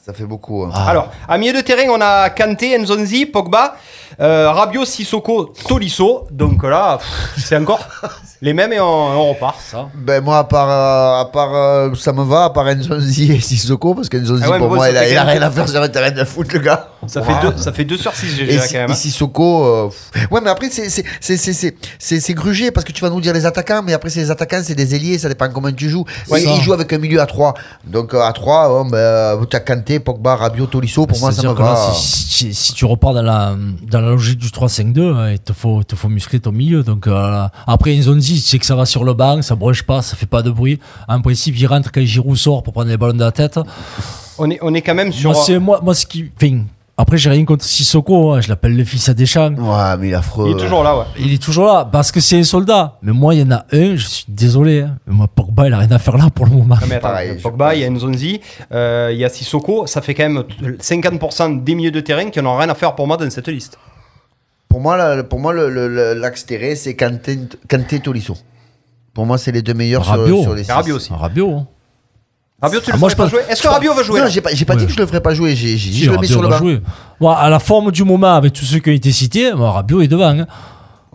Ça fait beaucoup. hein. Ah. Alors, à milieu de terrain, on a Kanté, Nzonzi, Pogba, euh, Rabiot, Sissoko, Tolisso. Donc là, pff, c'est encore les mêmes et on, on repart. Ça. Ben moi, à part, euh, à part euh, ça me va, à part Nzonzi et Sissoko, parce que Nzonzi, Ah ouais, pour mais moi, bon, il a, fait il a quand même- rien à faire sur un terrain de foot, le gars. Ça, fait deux, ça fait 2 sur 6 GG Et, là, si- quand même. et hein. Sissoko, euh, pff. ouais, mais après, c'est- c'est- c'est c'est- c'est- c'est- c'est grugé parce que tu vas nous dire les attaquants, mais après, c'est les attaquants, c'est des ailiers, ça dépend comment tu joues. Ouais, Et ça. il joue avec un milieu à 3. Donc, euh, à 3, ben, euh, tu as Kanté, Pogba, Rabiot, Tolisso, pour moi, ça me C'est-à-dire que là, va. si, si- si tu repars dans la, dans la logique du 3-5-2, hein, il te faut, te faut muscler ton milieu. Donc, euh, après, Nzonzi, tu sais que ça va sur le banc, ça broche pas, ça fait pas de bruit. En principe, il rentre quand Giroud sort pour prendre les ballons de la tête. On, est, on est quand même sur. Moi, c'est, moi, moi, ce qui. Enfin, après, j'ai rien contre Sissoko, hein, je l'appelle le fils à Deschamps. Ouais, mais il est affreux. Il est toujours là, ouais. Il est toujours là parce que c'est un soldat. Mais moi, il y en a un, je suis désolé. hein, mais moi, Pogba, il a rien à faire là pour le moment. Non, mais attends, Pareil, il y a je Pogba, il y a Nzonzi, euh, il y a Sissoko. Ça fait quand même 50% des milieux de terrain qui n'ont rien à faire pour moi dans cette liste. Pour moi, pour moi le- le- le- l'axe terré, c'est Kanté, Kanté Tolisso. Pour moi, c'est les deux meilleurs sur, Rabiot. sur les six. Rabiot aussi. Un Rabiot. hein. Rabiot, tu Ah, le moi, ferais je pas jouer Est-ce que Rabiot va jouer Non, j'ai pas, j'ai pas Ouais. dit que je le ferais pas jouer. J'ai Si, je le mets sur le banc. jouer. Bon, à la forme du moment, avec tous ceux qui ont été cités, bon, Rabiot est devant. hein.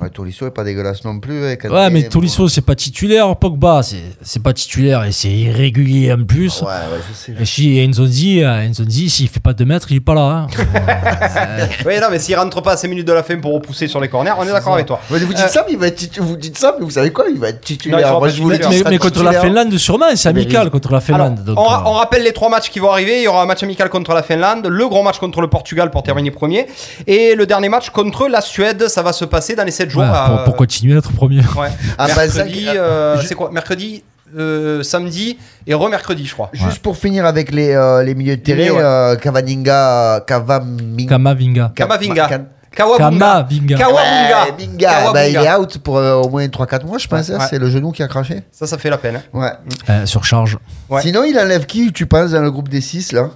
Ouais, Tolisso est pas dégueulasse non plus. hein, Ouais, mais bon. Tolisso, c'est pas titulaire. Pogba, c'est c'est pas titulaire et c'est irrégulier en plus. Ouais, ouais, je sais. Et si Nzonzi, euh, Nzonzi, s'il fait pas 2 mètres, il est pas là. hein. Oui, non, mais s'il rentre pas à 5 minutes de la fin pour repousser sur les corners, on est d'accord avec toi. Ouais, vous dites Euh, ça, mais il va être vous dites ça, mais vous savez quoi Il va être titulaire. Moi, je vous mais, sera mais contre la. Finlande, sûrement, c'est Mais amical contre la Alors, Finlande. donc, on, euh, on rappelle les trois matchs qui vont arriver. Il y aura un match amical contre la Finlande, le gros match contre le Portugal pour terminer premier, et le dernier match contre la Suède. Ça va se passer dans les 7 jours. ouais, à- pour, pour continuer à être premier. Ouais. Ah, bah, mercredi, euh, je- c'est quoi? Mercredi, euh, samedi et re-mercredi, je crois. Juste pour finir avec les, euh, les milieux de terrain, ouais. euh, Cavaninga, Cavaminga. Kamavinga. Kamavinga. Can- Kawabunga. Kamavinga. Kawabunga. Ouais, Binga. Kawabunga. Bah, il est out pour euh, au moins 3-4 mois, je pense. Hein, ouais. C'est le genou qui a craché. Ça, ça fait la peine. hein. Ouais. Euh, surcharge. Ouais. Sinon, il enlève qui, tu penses, dans le groupe des 6 là?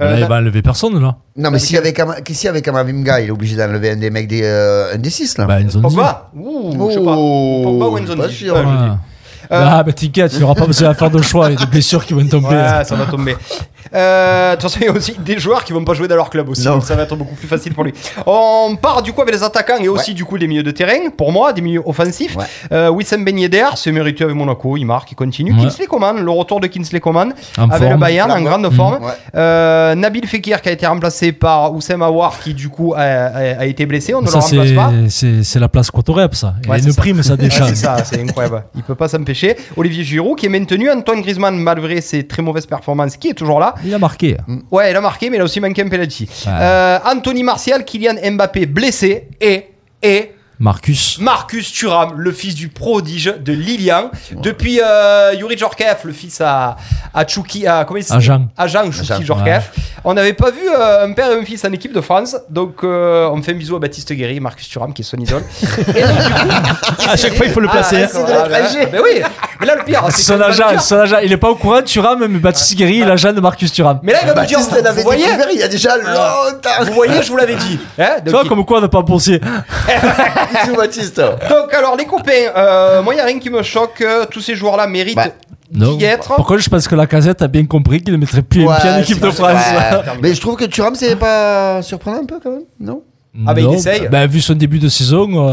Euh, là, il va enlever personne là. Non, mais si avec, Kama- si avec Kamavinga, il est obligé d'enlever un des mecs des, euh, un des 6 là. Bah, Nzonzi. Pogba Ouh, je sais pas. Pogba ou Nzonzi? pas sûr. Ouais, Euh, Ah, bah t'inquiète, il n'y aura pas besoin de faire de choix. Il y a des blessures qui vont tomber. Ouais, ça va tomber. Euh, De toute façon, il y a aussi des joueurs qui vont pas jouer dans leur club aussi. Non. Donc ça va être beaucoup plus facile pour lui. On part du coup avec les attaquants et aussi du coup des milieux de terrain. Pour moi, des milieux offensifs. Ouais. Euh, Wissam Ben Yedder, c'est mérité avec Monaco. Il marque, il continue. Ouais. Kinsley Coman, le retour de Kinsley Coman En avec le forme. Bayern en grande forme. Ouais. Euh, Nabil Fekir qui a été remplacé par Oussem Aouar qui du coup a, a- a été blessé. On ne le Ça, remplace c'est, pas. c'est, la place Cotorep, ça. Il Ouais, a c'est une ça. prime, ça Ouais, déjà. c'est ça, c'est incroyable. Il peut pas s'empêcher. Olivier Giroud qui est maintenu. Antoine Griezmann, malgré ses très mauvaises performances, qui est toujours là. Il a marqué. Ouais, il a marqué, mais il a aussi manqué un penalty. Ouais. Euh, Anthony Martial, Kylian Mbappé blessé et et Marcus. Marcus Thuram, le fils du prodige de Lilian. Depuis euh, Yuri Djorkaeff, le fils à, à Chouki, à, comment il s'appelle? Agent. Agent Chouki Agent, Djorkaeff. On n'avait pas vu euh, un père et un fils en équipe de France. Donc, euh, on fait un bisou à Baptiste Guéry, Marcus Thuram, qui est son idole. Et donc, du coup, À chaque fois, il faut le Ah, placer. C'est de Ah, bah oui, mais là, le pire, c'est son agent, son agent, il est pas au courant de Thuram, mais Baptiste Guéry, il est l'agent de Marcus Thuram. Mais là, il va me dire, Baptiste, elle vous avait voyez, découvert il y a déjà longtemps. vous voyez, je vous l'avais dit. Hein, Tu vois, il- comme quoi on n'a pas pensé. Bisous, Baptiste. Donc alors les copains, euh, moi il n'y a rien qui me choque, euh, tous ces joueurs-là méritent Bah. Non. y être. Pourquoi je pense que la casette a bien compris qu'il ne mettrait plus Ouais, un pied en équipe c'est de France. ouais. Mais je trouve que Thuram, c'est pas surprenant un peu quand même, non? Ah bah, il Non, essaye. bah, vu son début de saison. euh,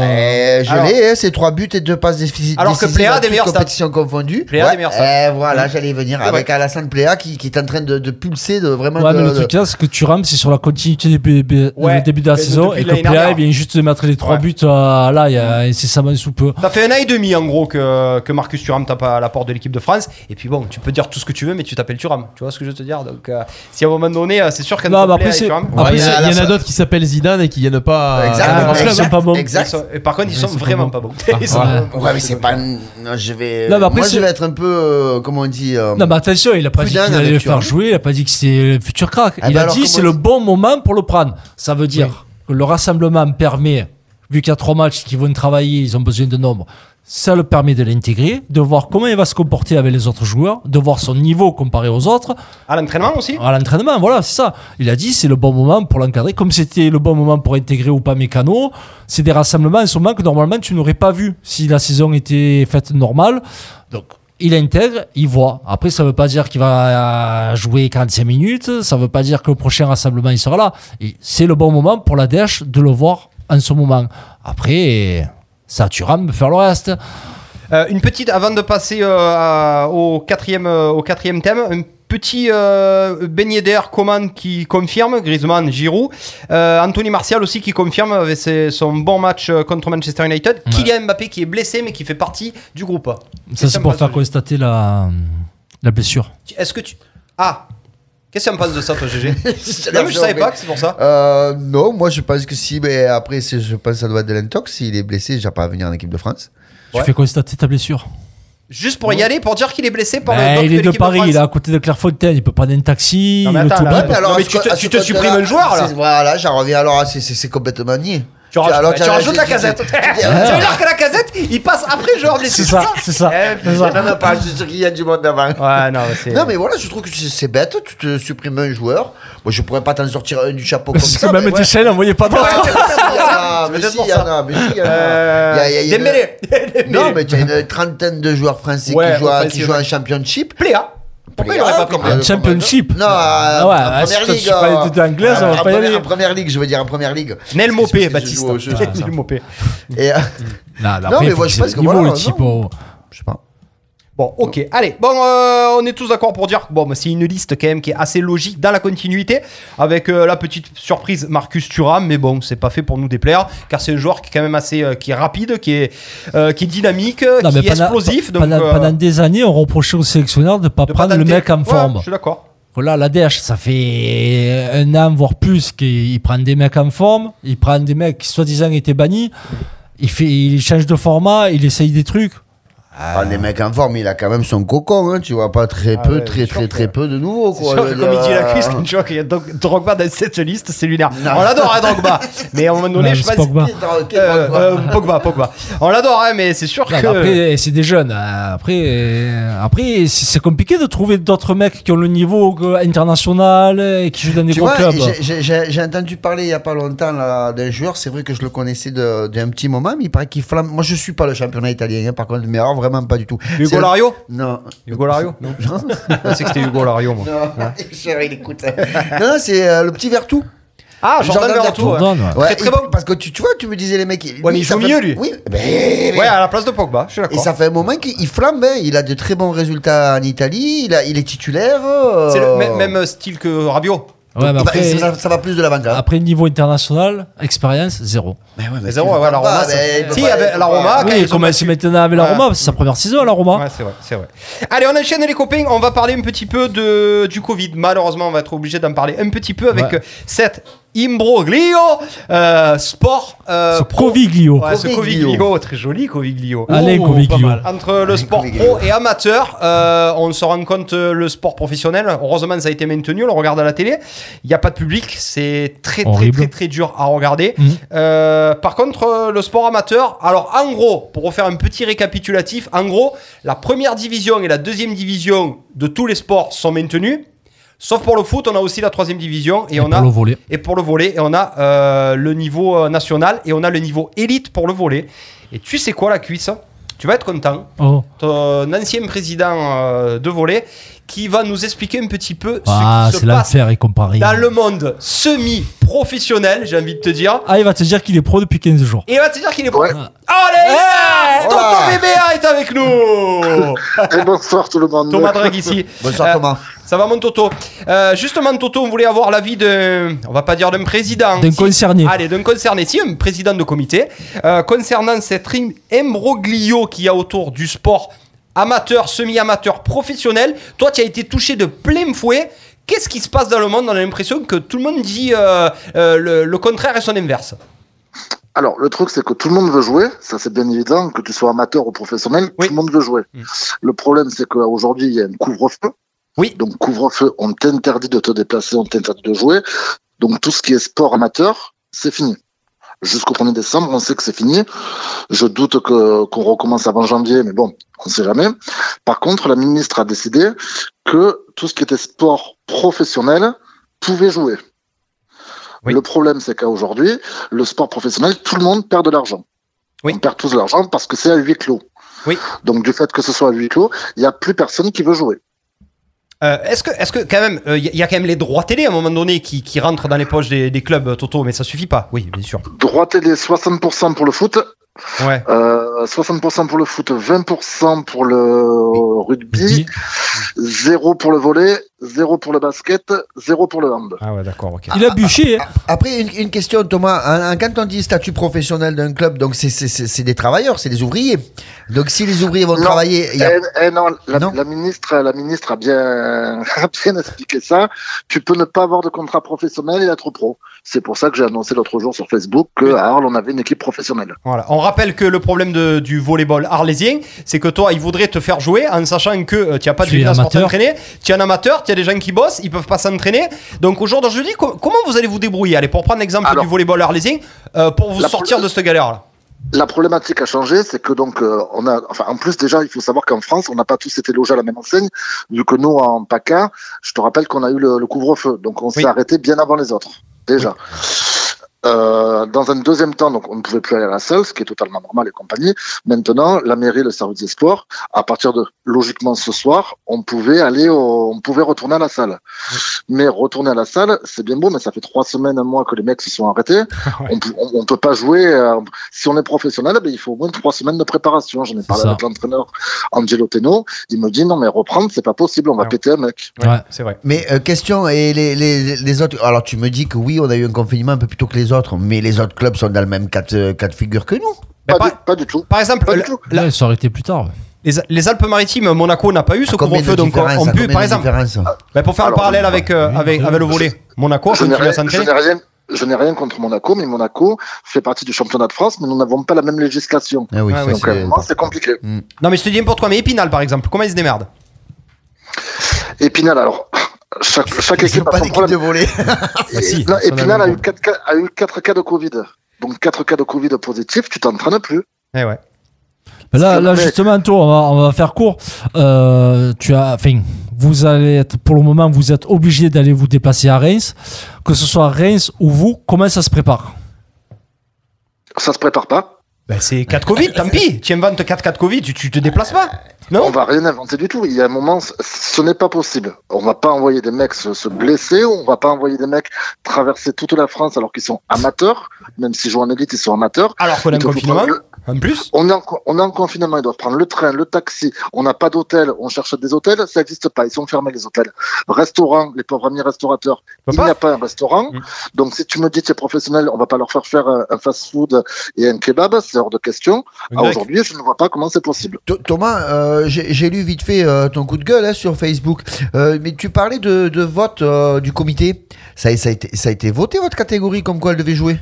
Eh, Je Alors- l'ai, hein, c'est trois buts et deux passes décisives. Alors que Pléa a des meilleurs stats. compétitions confondues. Pléa a des meilleurs stats. Eh, voilà, j'allais y venir C'est avec. Alassane Pléa qui, qui est en train de, de pulser de vraiment. Ouais, de- mais le de- truc là, c'est que Thuram, c'est sur la continuité du début, Ouais, le début de la mais saison depuis et que l'année Pléa dernière. il vient juste de mettre les trois Ouais. buts euh, là, il y a incessamment sous peu. Ça fait un an et demi en gros que, que Marcus Thuram tape à la porte de l'équipe de France. Et puis bon, tu peux dire tout ce que tu veux, mais tu t'appelles Thuram. Tu vois ce que je veux te dire? Donc, euh, si à un moment donné, euh, c'est sûr qu'un Non, mais Pléa après, et c'est- Thuram. Après, Ouais, il y, il en a d'autres qui s'appellent Zidane et qui viennent pas. Exactement. Ah, parce qu'ils sont pas bons. Exact. Ils sont- et par contre, ils sont vraiment bon. pas bons. Ah, Ils sont ouais. vraiment pas bons. Ouais, mais c'est pas. Non, je vais. Non, mais après, Moi, je vais être un peu. euh, comment on dit euh, Non, mais attention, il a pas dit qu'il allait le faire jouer, il a pas dit que c'est le futur crack. Ah il bah a alors, dit c'est le bon moment pour le prendre. Ça veut dire que le rassemblement permet, vu qu'il y a trois matchs qui vont travailler, ils ont besoin de nombre. Ça le permet de l'intégrer, de voir comment il va se comporter avec les autres joueurs, de voir son niveau comparé aux autres. À l'entraînement aussi À l'entraînement, voilà, c'est ça. Il a dit c'est le bon moment pour l'encadrer, comme c'était le bon moment pour intégrer ou pas Mécano. C'est des rassemblements en ce moment que normalement tu n'aurais pas vu si la saison était faite normale. Donc il intègre, il voit. Après, ça veut pas dire qu'il va euh, jouer 45 minutes, ça veut pas dire que le prochain rassemblement il sera là. Et C'est le bon moment pour la DH de le voir en ce moment. Après, ça Thuram de faire le reste. Euh, une petite, avant de passer euh, à- au, quatrième, euh, au quatrième thème, un petit beignet d'air Coman qui confirme, Griezmann, Giroud. Anthony Martial aussi qui confirme avec ses- son bon match contre Manchester United. Kylian Mbappé qui est blessé mais qui fait partie du groupe. Ça, c'est pour faire constater la, la blessure. Est-ce que tu... Ah Qu'est-ce que tu en penses de ça toi GG Je Non mais je savais pas que c'est pour ça. Euh, non, moi je pense que si, mais après, je pense que ça doit être de l'intox. S'il est blessé, il va pas venir en équipe de France. Ouais. Tu fais constater ta blessure. Juste pour y aller, pour dire qu'il est blessé par Ben, le doc il est de Paris, France. il est à côté de Clairefontaine, il peut prendre un taxi. Non, mais attends, là, mais alors, à tu te- à tu te supprimes un joueur, là. Voilà, j'en reviens alors, à- c'est complètement nié. Tu rajoutes, Alors, tu rajoutes la casette. tu- dire que la casette, il passe après le joueur blessé. C'est ça, c'est ça. Eh, c'est ça. Non, non, pas, je suis sûr qu'il y a du monde avant. Ouais, non, mais c'est. Non, mais voilà, je trouve que c'est bête, tu te supprimes un joueur. Moi, je pourrais pas t'en sortir un du chapeau comme C'est ça. que même chaînes, on voyait pas d'autres. Il y en a, mais si, il y en a, mais si, il y en a. Euh, Il y a- Dembélé. Non, mais tu as une trentaine de joueurs français qui, jouent en championship. Pléa. Pourquoi il aurait pas pris Pléa comme- Championship. Non, Ah ouais, en ah, si première toi, ligue. tu parlais euh, ça en- va en pas y première- aller. En première ligue, je veux dire, en première ligue. Nel Parce que Mopé, je Baptiste. joue au jeu. Nel Mopé. Et, euh, Non, mais moi, je pense que voilà, le type. non. je sais pas. Bon, ok. Allez, bon, euh, on est tous d'accord pour dire que bon, bah, c'est une liste quand même qui est assez logique dans la continuité, avec euh, la petite surprise Marcus Thuram, mais bon, c'est pas fait pour nous déplaire, car c'est un joueur qui est quand même assez, euh, qui est rapide, qui est, qui est dynamique, Non, qui est pendant- explosif. Donc, pendant, pendant des années, on reprochait au sélectionneur de ne pas de prendre pas le mec en Ouais, forme. Je suis d'accord. Voilà, la DH, ça fait un an, voire plus, qu'il prend des mecs en forme, il prend des mecs qui soi-disant étaient bannis, il, fait, il change de format, il essaye des trucs. Ah, les mecs en forme, il a quand même son cocon, hein, tu vois pas très Ah peu, ouais, très très très peu de nouveaux. Quoi, sûr que comme il dit la cuisse, tu vois qu'il y a Drogba dans cette liste, c'est lunaire. Non. On l'adore, hein, Drogba. Mais à un moment donné, Ouais, je sais pas. si- Pogba. Quel Euh, Pogba euh, Pogba, Pogba. On l'adore, hein, mais c'est sûr Non, que. après, c'est des jeunes. euh, Après, euh, après c'est compliqué de trouver d'autres mecs qui ont le niveau international et qui jouent dans des Tu gros vois, clubs. j'ai- entendu parler il y a pas longtemps d'un joueur, c'est vrai que je le connaissais d'un petit moment, mais il paraît qu'il flamme. Moi je suis pas le championnat italien, hein, par contre, mais alors vraiment pas du tout. Hugo Lario Non. Hugo Lario Non. Je que c'était Hugo Lario, moi. Non, il écoute. non, c'est euh, le petit Vertou. Ah, Jordan, Jordan Vertu. Ouais. Jordan, ouais. Ouais, Très, très bon. Parce que tu, tu vois, tu me disais les mecs. mais il joue mieux, lui. Oui, ben, Ouais, à la place de Pogba, je suis Et ça fait un moment qu'il flamme, hein. il a de très bons résultats en Italie, il, a, il est titulaire. euh, C'est le même, même style que Rabiot. Ouais, mais il va- après, ça, ça va plus de l'avant-garde. après, niveau international, expérience, zéro. Mais ouais, mais zéro, ouais, la pas, Roma, mais Si, avec la Roma, oui, battu- maintenant avec la. Roma, c'est sa première saison à la Roma. Ouais, c'est vrai, c'est vrai. Allez, on enchaîne les copains. On va parler un petit peu de, du Covid. Malheureusement, on va être obligé d'en parler un petit peu avec Ouais. cette imbroglio euh, sport. euh, Ce pro. Coviglio. Ouais, ce Coviglio. Coviglio, très joli Coviglio. Allez, Oh, Coviglio. pas mal. Entre le sport pro et amateur, euh, on se rend compte euh, le sport professionnel. Heureusement, ça a été maintenu. On le regarde à la télé. Il n'y a pas de public. C'est très, très, très, très dur à regarder. Mhm. Euh, par contre, euh, le sport amateur. Alors, en gros, pour refaire un petit récapitulatif, en gros, la première division et la deuxième division de tous les sports sont maintenues. Sauf pour le foot, on a aussi la troisième division et, Et on pour a le volet. et pour le volet et on a euh, le niveau euh, national et on a le niveau élite pour le volet. Et tu sais quoi la cuisse? Tu vas être content. Oh. Ton ancien président euh, de volet qui va nous expliquer un petit peu Ah, ce qui c'est se passe et comparé. dans le monde semi-professionnel, j'ai envie de te dire. Ah, il va te dire qu'il est pro depuis 15 jours. Et il va te dire qu'il est pro. Ouais. Allez, Tonton Voilà. BBA est avec nous. Et bonsoir tout le monde. Thomas Drag ici. Bonsoir Euh, Thomas. Ça va mon Toto Euh, Justement Toto, on voulait avoir l'avis d'un, on va pas dire d'un président. D'un Si- concerné. Allez, d'un concerné, si un président de comité, euh, concernant cet im- imbroglio qu'il y a autour du sport amateur, semi-amateur, professionnel. Toi, tu as été touché de plein fouet. Qu'est-ce qui se passe dans le monde? On a l'impression que tout le monde dit euh, euh, le, le contraire et son inverse. Alors, le truc, c'est que tout le monde veut jouer. Ça, c'est bien évident, que tu sois amateur ou professionnel, Oui. tout le monde veut jouer. Mm. Le problème, c'est qu'aujourd'hui, il y a un couvre-feu. Oui. Donc, couvre-feu, on t'interdit de te déplacer, on t'interdit de jouer. Donc, tout ce qui est sport amateur, c'est fini. Jusqu'au 1er décembre, on sait que c'est fini. Je doute que, qu'on recommence avant janvier, mais bon, on sait jamais. Par contre, la ministre a décidé que tout ce qui était sport professionnel pouvait jouer. Oui. Le problème, c'est qu'aujourd'hui, le sport professionnel, tout le monde perd de l'argent. Oui. On perd tous de l'argent parce que c'est à huis clos. Oui. Donc, du fait que ce soit à huis clos, il n'y a plus personne qui veut jouer. Euh, est-ce que, est-ce que quand même, il y, a quand même les droits télé à un moment donné qui, qui rentrent dans les poches des, des clubs euh, Toto, mais ça suffit pas. Oui, bien sûr. Droit télé, 60% pour le foot, Ouais. euh, 60% pour le foot, 20% pour le rugby, 0 pour le volet, 0 pour le basket, 0 pour le hand. Ah ouais, d'accord, ok. Il a bûché. hein. Après, une, une question, Thomas. Quand on dit statut professionnel d'un club, donc c'est- des travailleurs, c'est des ouvriers. Donc si les ouvriers vont Non. travailler, il y a- Eh, eh non, la, Non. la ministre, la ministre a bien, bien expliqué ça. Tu peux ne pas avoir de contrat professionnel et être pro. C'est pour ça que j'ai annoncé l'autre jour sur Facebook que à Arles, on avait une équipe professionnelle. Voilà. On rappelle que le problème de- du volleyball arlésien, c'est que toi, ils voudraient te faire jouer en sachant que euh, tu n'as pas de Tu es gymnase pour amateur. t'entraîner. Tu es un amateur, tu as des gens qui bossent, ils peuvent pas s'entraîner. Donc au jour d'aujourd'hui, co- comment vous allez vous débrouiller? Allez, pour prendre l'exemple Alors, du volleyball arlésien, euh, pour vous la sortir pro- de cette galère-là. La problématique a changé, c'est que donc euh, on a, enfin en plus déjà, il faut savoir qu'en France, on n'a pas tous été logés à la même enseigne, vu que nous en PACA, je te rappelle qu'on a eu le, le couvre-feu, donc on Oui. s'est arrêté bien avant les autres déjà. Euh, dans un deuxième temps, donc on ne pouvait plus aller à la salle, ce qui est totalement normal et compagnie. Maintenant, la mairie, le service des sports, à partir de logiquement ce soir, on pouvait aller, au- on pouvait retourner à la salle. Mais retourner à la salle, c'est bien beau, mais ça fait trois semaines, un mois que les mecs se sont arrêtés. on, peut- on, on peut pas jouer. euh, si on est professionnel, ben, il faut au moins trois semaines de préparation. J'en ai parlé ça. avec l'entraîneur Angelo Teno. Il me dit non, mais reprendre, c'est pas possible. On va Ouais. péter un mec. Ouais. C'est vrai. Mais euh, question, et les, les, les autres. Alors tu me dis que oui, on a eu un confinement un peu plus tôt que les autres, mais les autres clubs sont dans le même cas de, cas de figure que nous. Ben, Pas, par, du, pas du tout. par exemple, Pas du tout. la- Là, ils sont arrêtés plus tard. les, les Alpes-Maritimes, Monaco n'a pas eu ce combien couvre-feu, de donc on, à peut, par de exemple, différence ben, pour faire Alors, le parallèle avec, euh, oui, avec, oui, avec le volet, Monaco Je je n'ai rien, je n'ai rien contre Monaco, mais Monaco fait partie du championnat de France, mais nous n'avons pas la même législation. Ah oui, Ah un c'est- compliqué. Non, mais je te dis n'importe quoi, mais Épinal, par exemple, comment ils se démerdent Épinal, alors, chaque, chaque équipe a pas son d'équipe problème. de voler. Bah, si, Non, on a eu, 4 cas, a eu 4 cas de Covid. Donc 4 cas de Covid positifs, tu t'entraînes plus. Eh ouais. Là, là mais- justement, toi, on va, on va faire court. Euh, tu as, enfin, vous allez être, pour le moment, vous êtes obligé d'aller vous déplacer à Reims. Que ce soit Reims ou vous, comment ça se prépare? Ça se prépare pas. Ben, c'est 4 Covid, tant pis. Tu inventes 4 cas de Covid, tu, tu te déplaces pas. On Non va rien inventer du tout. Il y a un moment, ce- n'est pas possible. On va pas envoyer des mecs se, se blesser, on va pas envoyer des mecs traverser toute la France alors qu'ils sont amateurs, même s'ils jouent en élite, ils sont amateurs. Alors qu'on te faut confinement, le- en plus? On est, en, co- on est en confinement, ils doivent prendre le train, le taxi. On n'a pas d'hôtel, on cherche des hôtels, ça n'existe pas, ils sont fermés les hôtels. Restaurant, les pauvres amis restaurateurs, Peut il n'y a pas un restaurant. Mm. Donc si tu me dis que tu es professionnel, on va pas leur faire faire un, un fast-food et un kebab, c'est hors de question. Aujourd'hui, je ne vois pas comment c'est possible. Th- Thomas, euh, j'ai lu vite fait euh, ton coup de gueule hein, sur Facebook, Euh, mais tu parlais de, de vote euh, du comité. Ça, a- ça, a été, ça a été voté votre catégorie comme quoi elle devait jouer?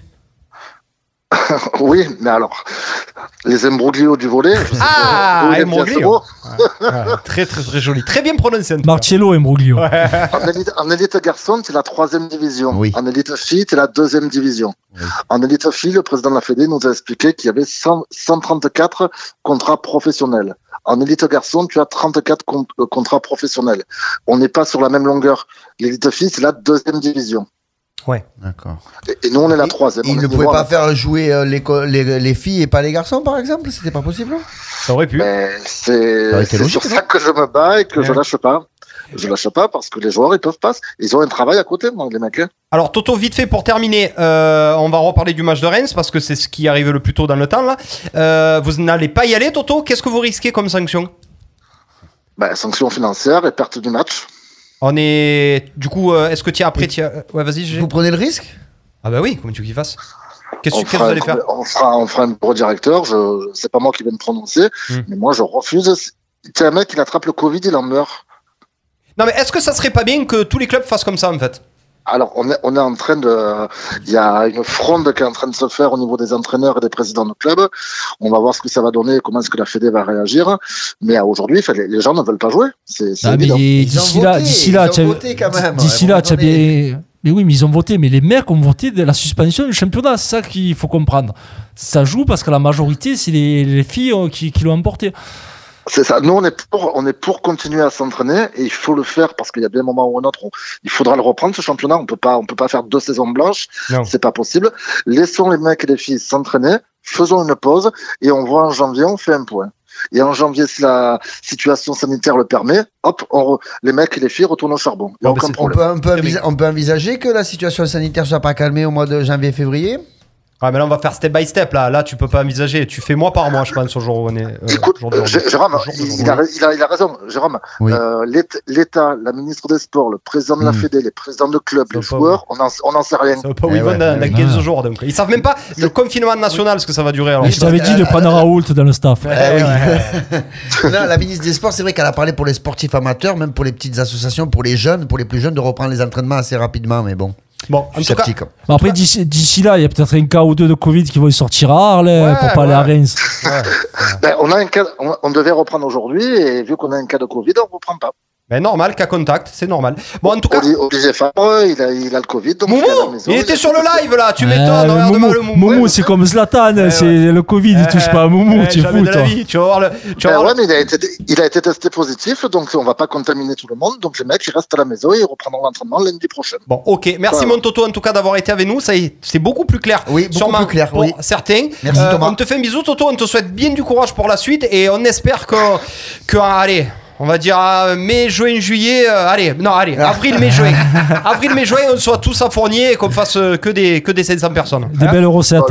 Oui, mais alors, les imbroglios du volet. Ah, imbroglio. Ouais, très, très, très joli. Très bien prononcé. Marcello et Mbroglio. En élite, en élite garçon, c'est la troisième division. Oui. En élite fille, c'est la deuxième division. En élite fille, le président de la Fédé nous a expliqué qu'il y avait 100 134 contrats professionnels. En élite garçon, tu as 34 con- euh, contrats professionnels. On n'est pas sur la même longueur. L'élite fille, c'est la deuxième division. Ouais. D'accord. Et, et nous, on est la troisième. Il On est ne pouvait niveau pas faire jouer euh, les, les, les filles et pas les garçons, par exemple? C'était pas possible Ça aurait pu. C'est sur ça que je me bats et que je Ouais. lâche pas. Je lâche pas parce que les joueurs, ils peuvent pas. Ils ont un travail à côté, moi, les mecs. hein. Alors Toto, vite fait pour terminer, euh, on va reparler du match de Reims parce que c'est ce qui arrive le plus tôt dans le temps là. Euh, vous n'allez pas y aller, Toto? Qu'est-ce que vous risquez comme sanction? Ben, sanctions financières et perte du match. On est, du coup, euh, est-ce que tu après tu as- Ouais, vas-y. Vous prenez le risque? Ah bah oui, comment tu veux qu'il fasse Qu'est-ce que vous allez faire on fera, on fera un bureau directeur. Je, c'est pas moi qui vais me prononcer, Hmm. mais moi, je refuse. C'est un mec, il attrape le Covid, il en meurt. Non mais est-ce que ça serait pas bien que tous les clubs fassent comme ça en fait? Alors, on est, on est en train de. Il y a une fronde qui est en train de se faire au niveau des entraîneurs et des présidents de clubs. On va voir ce que ça va donner, comment est-ce que la Fédé va réagir. Mais aujourd'hui, les, les gens ne veulent pas jouer. C'est Ah, d'ici ont là, voté, d'ici là, D'ici là, tu as bien. Mais oui, mais ils ont voté. Mais les mecs ont voté de la suspension du championnat. C'est ça qu'il faut comprendre. Ça joue parce que la majorité, c'est les, les filles euh, qui, qui l'ont emporté. C'est ça. Nous, on est pour, on est pour continuer à s'entraîner et il faut le faire parce qu'il y a bien un moment ou un autre où il faudra le reprendre ce championnat. On peut pas, on peut pas faire deux saisons blanches. Non. C'est pas possible. Laissons les mecs et les filles s'entraîner. Faisons une pause et on voit en janvier, on fait un point. Et en janvier, si la situation sanitaire le permet, hop, on re- les mecs et les filles retournent au charbon. Non, on peut, on peut envisager que la situation sanitaire soit pas calmée au mois de janvier-février? Ouais mais là on va faire step by step là. Là tu peux pas envisager. Tu fais mois par mois je pense au jour où on est. euh, Écoute, jour Jérôme, Jour il a, il, a, il a raison, Jérôme. Oui. Euh, l'État- la ministre des Sports, le président de la Hmm. Fédé, les présidents de clubs, les joueurs, on n'en on sait rien. Ça pas où ils vont ouais, dans, dans ouais. 15 jours donc. Ils savent même pas le confinement national ce que ça va durer alors. Mais je t'avais dit de prendre Raoult dans le staff. La ministre des Sports, c'est vrai qu'elle a parlé pour les sportifs amateurs, même pour les petites associations, pour les jeunes, pour les plus jeunes, de reprendre les entraînements assez rapidement. Mais bon, Bon, je en suis tout cas, sceptique. Bon, après, d'ici d'ici là, il y a peut-être un cas ou deux de Covid qui vont y sortir à Arles Ouais, pour pas aller à ouais. Reims. Ben, on, a un cas, on, on devait reprendre aujourd'hui et vu qu'on a un cas de Covid, on ne reprend pas. Ben, normal, cas contact, c'est normal. Bon, en tout cas, Oli- Olivier Fabre, il a, il a le Covid, donc il Moumou, maison. il était sur le live là, tu Ouais, m'étonnes, mais regarde-moi Moumou, le Moumou. Moumou, Ouais, c'est comme Zlatan, Ouais, c'est ouais. le Covid, il touche pas à Moumou, ouais, tu es fou, toi. vie, Tu vas voir le. Tu vas Ben voir ouais, le- mais il a, été, il a été testé positif, donc on va pas contaminer tout le monde. Donc les mecs, ils restent à la maison et ils reprendront l'entraînement lundi prochain. Bon, ok. Merci, Voilà. mon Toto, en tout cas, d'avoir été avec nous. Ça y est, c'est beaucoup plus clair. Oui, beaucoup Sûrement plus clair, pour oui. certains. Merci, Thomas. On te fait un bisou, Toto. On te souhaite bien du courage pour la suite et on espère que, que allez. On va dire euh, mai, juin, juillet. euh, allez, non, allez, Ah. avril, mai, juin. avril, mai, juin, on soit tous à Fournier et qu'on fasse euh, que des, que des 500 personnes. Des Hein belles recettes.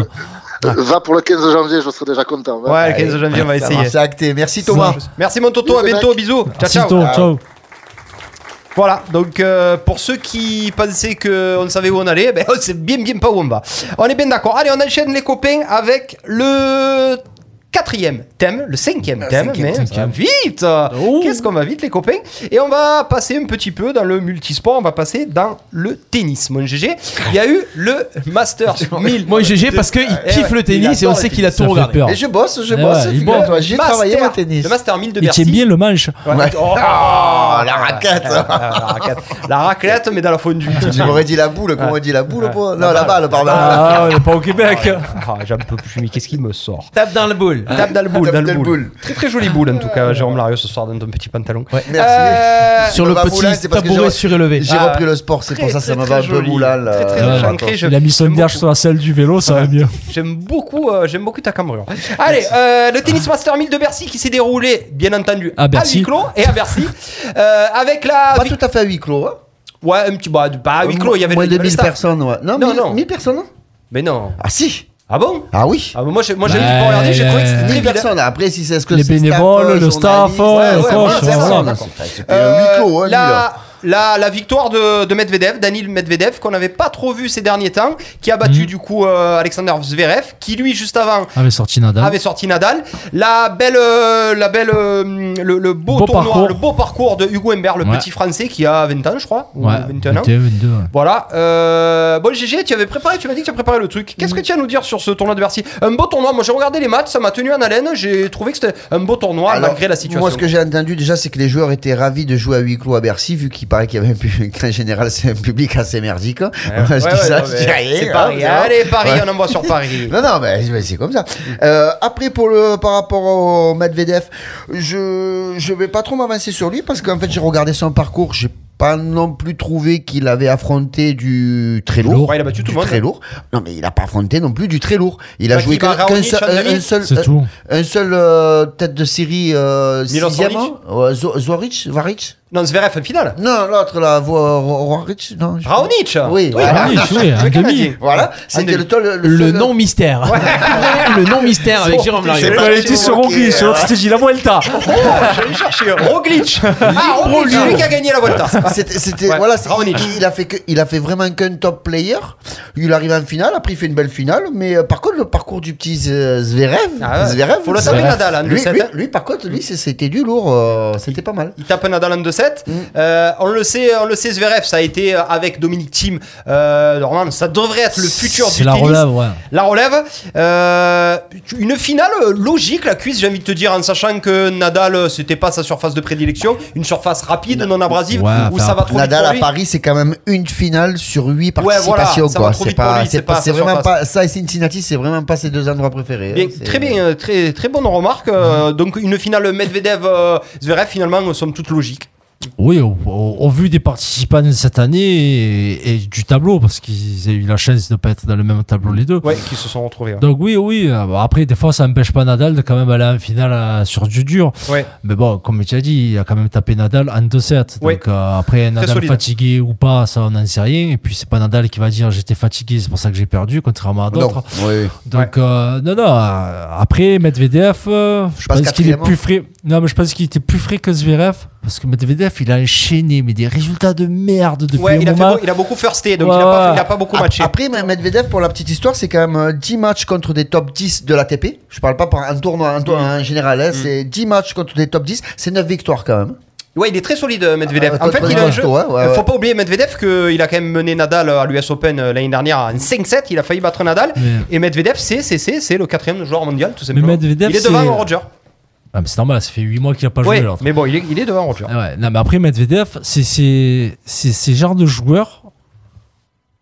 Euh, Va pour le 15 janvier, je serai déjà content. va. ouais, le 15 janvier, on va essayer. C'est acté. Merci Thomas. Merci, mon Toto. À bientôt. mec. Bisous. Ciao, Merci, ciao. Ciao. Voilà, donc euh, pour ceux qui pensaient qu'on savait où on allait, ben, on sait bien bien pas où on va. On est bien d'accord. Allez, on enchaîne les copains avec le quatrième thème, le cinquième thème, cinquième, mais cinquième. vite Oh. Qu'est-ce qu'on va vite les copains Et on va passer un petit peu dans le multisport, on va passer dans le tennis, mon GG. Il y a eu le Masters 1000. Moi, GG, parce qu'il Eh kiffe ouais, le il tennis et on sait le qu'il a tout regardé. peur. Et je bosse, je Eh bosse. ouais, il figure-toi, J'ai Master- travaillé au tennis. Le Master 1000 de Il Bercy. tient bien le manche. Ouais. Ouais. Oh, la raquette. la raquette. La raclette, mais dans la fondue. Tu m'aurais dit la boule, comment on dit la boule Ouais. Non, la balle. balle, pardon. Ah, on n'est pas au Québec. Ah, j'en peux plus, mais qu'est-ce qu'il me sort Tape dans le boule. Tape dans le boule, Tape dans le boule. boule. Très très jolie boule en tout cas, Jérôme Lario ce soir dans ton petit pantalon. Merci. Euh, Sur le petit tabouret surélevé. J'ai Ah, repris le sport, c'est pour ça que ça va un peu joli. moulal. Très, très Il a mis son beaucoup. sur la selle du vélo, ça va mieux. J'aime beaucoup, euh, j'aime beaucoup ta cambrure. Allez, euh, le tennis Master 1000 de Bercy qui s'est déroulé, bien entendu, À Bercy. huis clos et à Bercy, euh, avec la. Pas tout à fait à huis clos. hein. Ouais, un petit, bah, pas à huis clos, il y avait Moins de il y avait le 1000 staff. personnes, ouais. Non, Non, 1000 non. 1000 personnes non Mais non. Ah si Ah bon? Ah oui ah, bah, Moi, j'ai moi, j'ai Ouais, pas regardé, j'ai trouvé que c'était euh, très 1000 vide. personnes. Après, si c'est ce que Les c'est bénévoles, staff, le staff, journalistes, ouais, ouais, le ouais, coach, voilà, voilà. C'était c'était la, victoire de, de Medvedev, Danil Medvedev, qu'on n'avait pas trop vu ces derniers temps, qui a battu Mhm. du coup euh, Alexander Zverev, qui lui juste avant Avait sorti Nadal. avait sorti Nadal. La belle, euh, la belle, euh, le, le beau, Beau tournoi, parcours. le beau parcours de Hugo Humbert, le Ouais. petit français qui a 20 ans, je crois, ou Ouais, 21 ans. 21, 22. ouais. Voilà. Euh, bon, GG, tu avais préparé, tu m'as dit que tu as préparé le truc. Qu'est-ce que tu as à nous dire sur ce tournoi de Bercy? Un beau tournoi. Moi, j'ai regardé les matchs, ça m'a tenu en haleine. J'ai trouvé que c'était un beau tournoi Alors, malgré la situation. Moi, ce que j'ai entendu déjà, c'est que les joueurs étaient ravis de jouer à huis clos à Bercy, vu qu'il paraît qu'il y avait un public, en général, c'est un public assez merdique. Ouais, C'est Paris. Allez, Paris, Ouais. on envoie sur Paris. Non, non, mais c'est- c'est comme ça. Euh, après, pour le, par rapport au Medvedev, je, je vais pas trop m'avancer sur lui parce qu'en fait, j'ai regardé son parcours, j'ai pas non plus trouvé qu'il avait affronté du très lourd. Ouais, il a battu tout le monde. Très lourd. Non, mais il a pas affronté non plus du très lourd. Il a joué qu'un seul, en demi un seul, C'est un- tout. un seul euh, tête de série euh, sixième. Hein Ouais, Zoric, Varic. Non, Zverev en finale. Non, l'autre là. Non. je- Raonic Oui, voilà. Raonic, oui, un Le demi. Canadien. Voilà, c'était le, toll- le, Le seul- nom mystère. le nom mystère avec Jérôme C'est Larrieux. pas- Elle était sur Roglic, Ok, l'autre, dit la Vuelta. J'allais chercher Roglic. Ah, Roglic, celui qui a gagné la Volta. C'était, c'était- Ouais, voilà, c'est- Raonic. il, il a fait que, il a fait vraiment qu'un top player. Il arrive en finale, après il fait une belle finale, mais euh, par contre le parcours du petit Z- Zverev, Ah ouais. Zverev, Faut le taper Nadal, hein, lui, 2-7, lui, hein. lui, par contre, lui c'est- c'était du lourd, euh, c'était pas mal. Il tape Nadal en 2-7. Mm. Euh, on le sait, on le sait, Zverev, ça a été euh, avec Dominique Thiem. Euh, normalement, ça devrait être le futur du C'est la tennis. relève, ouais. La relève. Euh, une finale logique, la cuisse, j'ai envie de te dire, en sachant que Nadal, c'était pas sa surface de prédilection. Une surface rapide, non abrasive, Ouais, où ça va trop vite Nadal à. Paris, c'est quand même une finale sur huit Ouais, voilà, participations. ça va quoi. trop C'est pas, c'est pas c'est vraiment ça et Cincinnati, c'est vraiment pas ses deux endroits préférés. Bien, hein. Très bien, très, très bonne remarque. euh, donc une finale Medvedev-Zverev finalement euh, somme toute logique. Oui, au, au- au vu des participants de cette année et, et du tableau, parce qu'ils ont eu la chance de ne pas être dans le même tableau les deux. Ouais, qui se sont retrouvés. ouais. Donc oui, oui. euh, Après, des fois, ça n'empêche pas Nadal de quand même aller en finale euh, sur du dur. Ouais. Mais bon, comme tu as dit, il a quand même tapé Nadal en 2-7. Ouais. Donc euh, après, Nadal solide. fatigué ou pas, ça, on n'en sait rien. Et puis, c'est pas Nadal qui va dire j'étais fatigué, c'est pour ça que j'ai perdu, contrairement à d'autres. Oui, oui. Donc, euh, non, non. après, Medvedev, euh, je pense qu'il est quatrième, plus frais. Non, mais je pense qu'il était plus frais que Zverev. Parce que Medvedev, il a enchaîné, mais des résultats de merde depuis Ouais, un il a, fait il a beaucoup firsté, donc Ouais, il, a pas, ouais. il a pas beaucoup matché. Après, mais Medvedev, pour la petite histoire, c'est quand même euh, 10 matchs contre des top 10 de l'ATP. Je parle pas par un tournoi, un tournoi en général. Mm. hein. C'est 10 matchs contre des top 10. C'est 9 victoires quand même. Ouais, il est très solide, euh, Medvedev. Euh, en fait, il a un jeu. Ouais, ouais, faut pas oublier Medvedev qu'il a quand même mené Nadal à l'US Open euh, l'année dernière en 5-7. Il a failli battre Nadal. Mais- Et Medvedev, c'est c'est c'est c'est le quatrième joueur mondial, tout Mais simplement. Medvedev, il est devant Roger. Ah, mais c'est normal, ça fait 8 mois qu'il n'a pas joué. Ouais, mais bon, il est, il est devant Roger. Ah ouais, non, mais après, Medvedev, c'est ces genres de joueurs,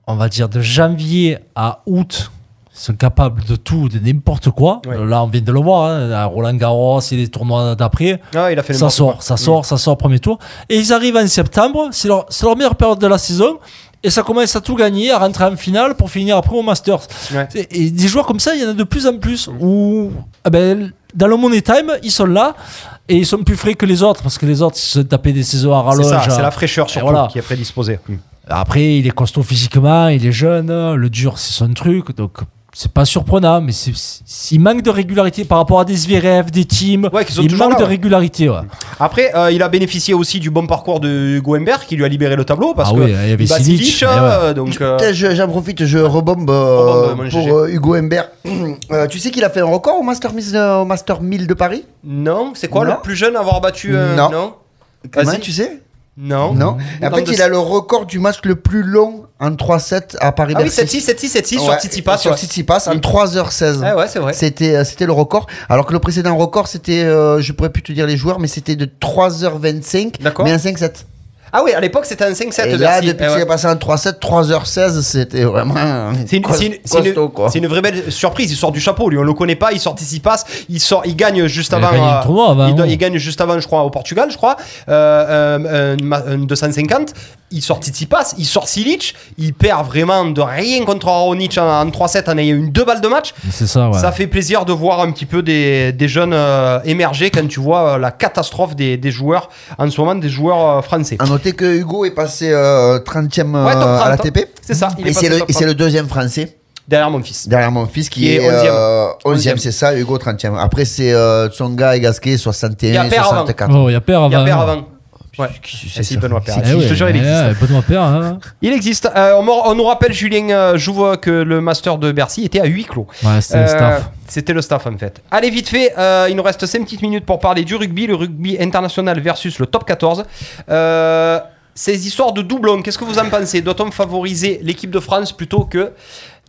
on va dire de janvier à août, ils sont capables de tout, de n'importe quoi. Ouais. Là, on vient de le voir, hein, Roland Garros et les tournois d'après. Ah, il a fait le Ça sort, quoi. ça sort, ça sort premier tour. Et ils arrivent en septembre, c'est leur, leur meilleure période de la saison. Et ça commence à tout gagner, à rentrer en finale pour finir après au Masters. Ouais. Et, et des joueurs comme ça, il y en a de plus en plus. Où, ah ben, dans le Money Time, ils sont là et ils sont plus frais que les autres parce que les autres ils se sont tapés des saisons à C'est rallonge. ça, c'est la fraîcheur surtout voilà. qui est prédisposée. Après, il est costaud physiquement, il est jeune, le dur c'est son truc, donc c'est pas surprenant, mais c'est, c'est- il manque de régularité par rapport à des Zverev, des teams. Ouais, qui sont il manque là, de ouais. régularité. Ouais. Après, euh, il a bénéficié aussi du bon parcours de Hugo Humbert qui lui a libéré le tableau parce Ah que oui, il y avait Silic, euh, donc euh, je- J'en profite, je rebombe euh, pour euh, Hugo Humbert. Euh, tu sais qu'il a fait un record au Master, Miss- euh, au Master 1000 de Paris? Non, c'est quoi Non. le plus jeune à avoir battu euh, Non. non? Comment tu sais? Non. Non. En fait, de- il a le record du match le plus long en 3-7 à Ah oui, Paris-Bercy. 7-6, 7-6, 7-6 sur Tsitsipas. Sur. Tsitsipas en Mm. 3h16. Ah ouais, c'est vrai. C'était, euh, c'était le record. Alors que le précédent record, c'était, euh, je pourrais plus te dire les joueurs, mais c'était de 3h25, D'accord. mais en 5-7. Ah oui, à l'époque, c'était un 5-7 Et là, depuis Eh qu'il ouais. est passé en 3-7, 3h16, c'était vraiment C'est une, c'est une- vraie belle surprise. Il sort du chapeau, lui. On le connaît pas. Il sort ici passe. Il sort, il gagne juste Il avant. euh, tournoi avant, il, il gagne juste avant, je crois, au Portugal, je crois. Euh, euh, un 250. Il sort Tsitsipas, il sort Silic. Il perd vraiment de rien contre Raonic en, en 3-7 en ayant une deux balles de match. C'est ça, ouais. Ça fait plaisir de voir un petit peu des, des jeunes euh, émerger quand tu vois euh, la catastrophe des, des joueurs en ce moment, des joueurs euh, français. À noter que Hugo est passé euh, 30e euh, Ouais, top 30, à hein. l'ATP. C'est ça. Il est Et passé c'est le, top et c'est 30. le deuxième français derrière mon fils. derrière mon fils qui, Qui est est, 11e. euh, 11e, 11e. c'est ça, Hugo 30e. Après, c'est euh, Tsonga et Gasquet, Il y 61 a et Père avant. 64. Oh, il y a père Il y a avant. Père avant. Ouais. Qui- Ah, si, Benoît Père. Eh Je te jure, il eh, existe. Benoît Père, hein. Il existe. Euh, on, nous rappelle, Julien euh, Jouve, que le master de Bercy était à huis clos. Ouais, c'était le Euh, staff. C'était le staff en fait. Allez, vite fait, euh, il nous reste 5 petites minutes pour parler du rugby, le rugby international versus le top 14. Euh, ces histoires de doublons, qu'est-ce que vous en pensez? Doit-on favoriser l'équipe de France plutôt que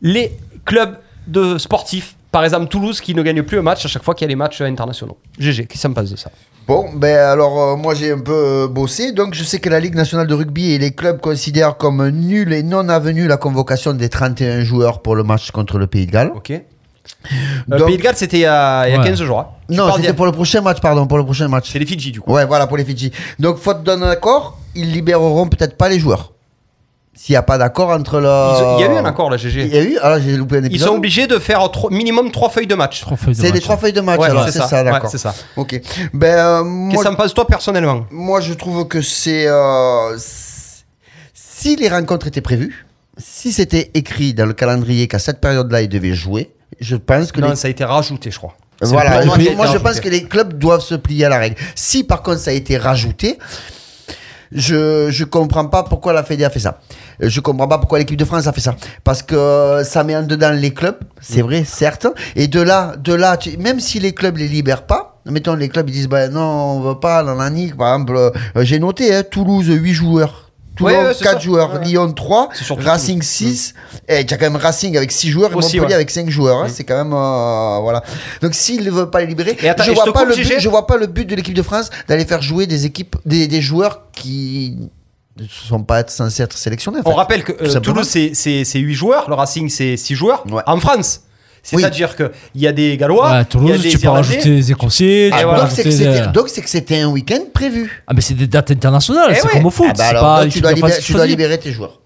les clubs de sportifs? Par exemple Toulouse qui ne gagne plus un match à chaque fois qu'il y a les matchs internationaux. GG, qu'est-ce que ça me passe de ça? Bon, ben alors euh, moi j'ai un peu euh, bossé, donc je sais que la Ligue nationale de rugby et les clubs considèrent comme nul et non avenu la convocation des 31 joueurs pour le match contre le Pays de Galles. Ok. Euh, Donc- Pays de Galles, c'était il y a, il y a Ouais. 15 jours. hein. Tu Non, parles c'était d'il y a- pour le prochain match, pardon, pour le prochain match. C'est les Fidji, du coup. Ouais, voilà, pour les Fidji. Donc, faute d'un accord, ils libéreront peut-être pas les joueurs. S'il n'y a pas d'accord entre le. Ils Il y a eu un accord, là, Il GG. y a eu Ah, j'ai loupé un Ils épisode. sont obligés de faire trois- minimum 3 feuilles de match. Trois feuilles de C'est les match. trois feuilles de match, Ouais, alors c'est ça, ça, ouais, d'accord. c'est ça. Ok. Ben, euh, Qu'est-ce moi, que ça me passe, toi, personnellement moi, je trouve que c'est. euh, si les rencontres étaient prévues, si c'était écrit dans le calendrier qu'à cette période-là, ils devaient jouer, je pense que Non, les ça a été rajouté, je crois. Voilà, moi je pense que les clubs doivent se plier à la règle. Si par contre ça a été rajouté, je je comprends pas pourquoi la Fédé a fait ça. Euh, Je comprends pas pourquoi l'équipe de France a fait ça. Parce que ça met en dedans les clubs, c'est vrai, certes. Et de là, de là, tu- même si les clubs les libèrent pas, mettons les clubs ils disent bah non on veut pas, nanani, par exemple, euh, j'ai noté hein, Toulouse 8 joueurs. Toulon, Ouais, ouais, c'est 4 ça. joueurs, Ouais. Lyon 3, C'est surtout Racing 6, et tu as quand même Racing avec 6 joueurs et Aussi, Montpellier ouais. avec 5 joueurs. hein, C'est quand même. euh, voilà. Donc s'ils ne veulent pas les libérer, Et attends, je, et je vois te pas coupe, le GG. but, je vois pas le but de l'équipe de France d'aller faire jouer des équipes, des, des joueurs qui ne sont pas censés être sélectionnés. en On fait. rappelle que euh. Toulouse, c'est- c'est c'est 8 joueurs, le Racing, c'est 6 joueurs. Ouais. En France, c'est-à-dire qu'il y a des Gallois, Ouais, il y a Toulouse, des tu peux Irlandais. rajouter des Écossais. tu Ah, voilà. donc c'est que c'était- des- donc c'est que c'était un week-end prévu. Ah, mais c'est des dates internationales, Eh c'est ouais. comme au foot. Ah bah c'est alors, pas donc, tu, dois libérer, tu dois tes joueurs.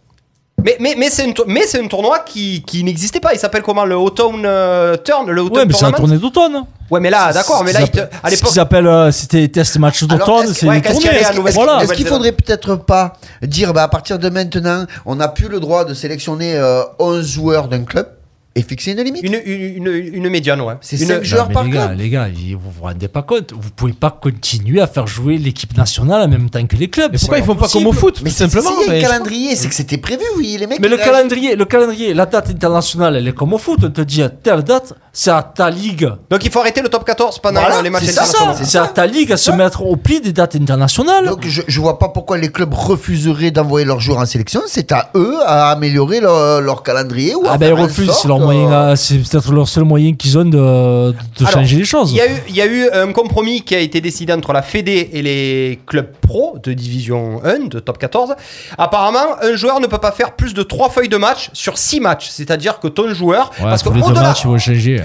Mais, mais, mais c'est un tournoi qui, qui n'existait pas. Il s'appelle comment Le Autumn euh, Turn Le Ouais, mais c'est Tournament tournée d'automne. Ouais, mais là, d'accord, mais là, il te- à Ce qu'ils appellent, euh, c'était test match d'automne, c'est ouais, une qu'est-ce qu'il y tournée. à Voilà. Est-ce qu'il faudrait peut-être pas dire bah, à partir de maintenant, on n'a plus le droit de sélectionner euh, 11 joueurs d'un club? Et fixer une limite Une, une, une, une médiane, ouais. C'est Une- cinq Non, joueurs mais par les gars, club. les gars, vous vous rendez pas compte, vous pouvez pas continuer à faire jouer l'équipe nationale en même temps que les clubs. Mais c'est pourquoi ils font pas comme au foot Mais tout simplement s'il y a mais un calendrier, c'est que c'était prévu, oui, les mecs. Mais le calendrier, le calendrier, la date internationale, elle est comme au foot. On te dit à telle date, c'est à ta ligue. Donc il faut arrêter le top 14 pendant Voilà, les matchs c'est ça, internationaux. c'est à ta ligue à se mettre au pli des dates internationales. Donc je, je vois pas pourquoi les clubs refuseraient d'envoyer leurs joueurs en sélection. C'est à eux à améliorer leur, leur calendrier ou à ah ben ils refusent, c'est leur moyen, à- c'est peut-être leur seul moyen qu'ils ont de, de Alors, changer les choses. Il y, a eu, il y a eu un compromis qui a été décidé entre la Fédé et les clubs pro de division 1, de top 14. Apparemment, un joueur ne peut pas faire plus de 3 feuilles de match sur 6 matchs. C'est-à-dire que ton joueur. Ouais, parce que au-delà.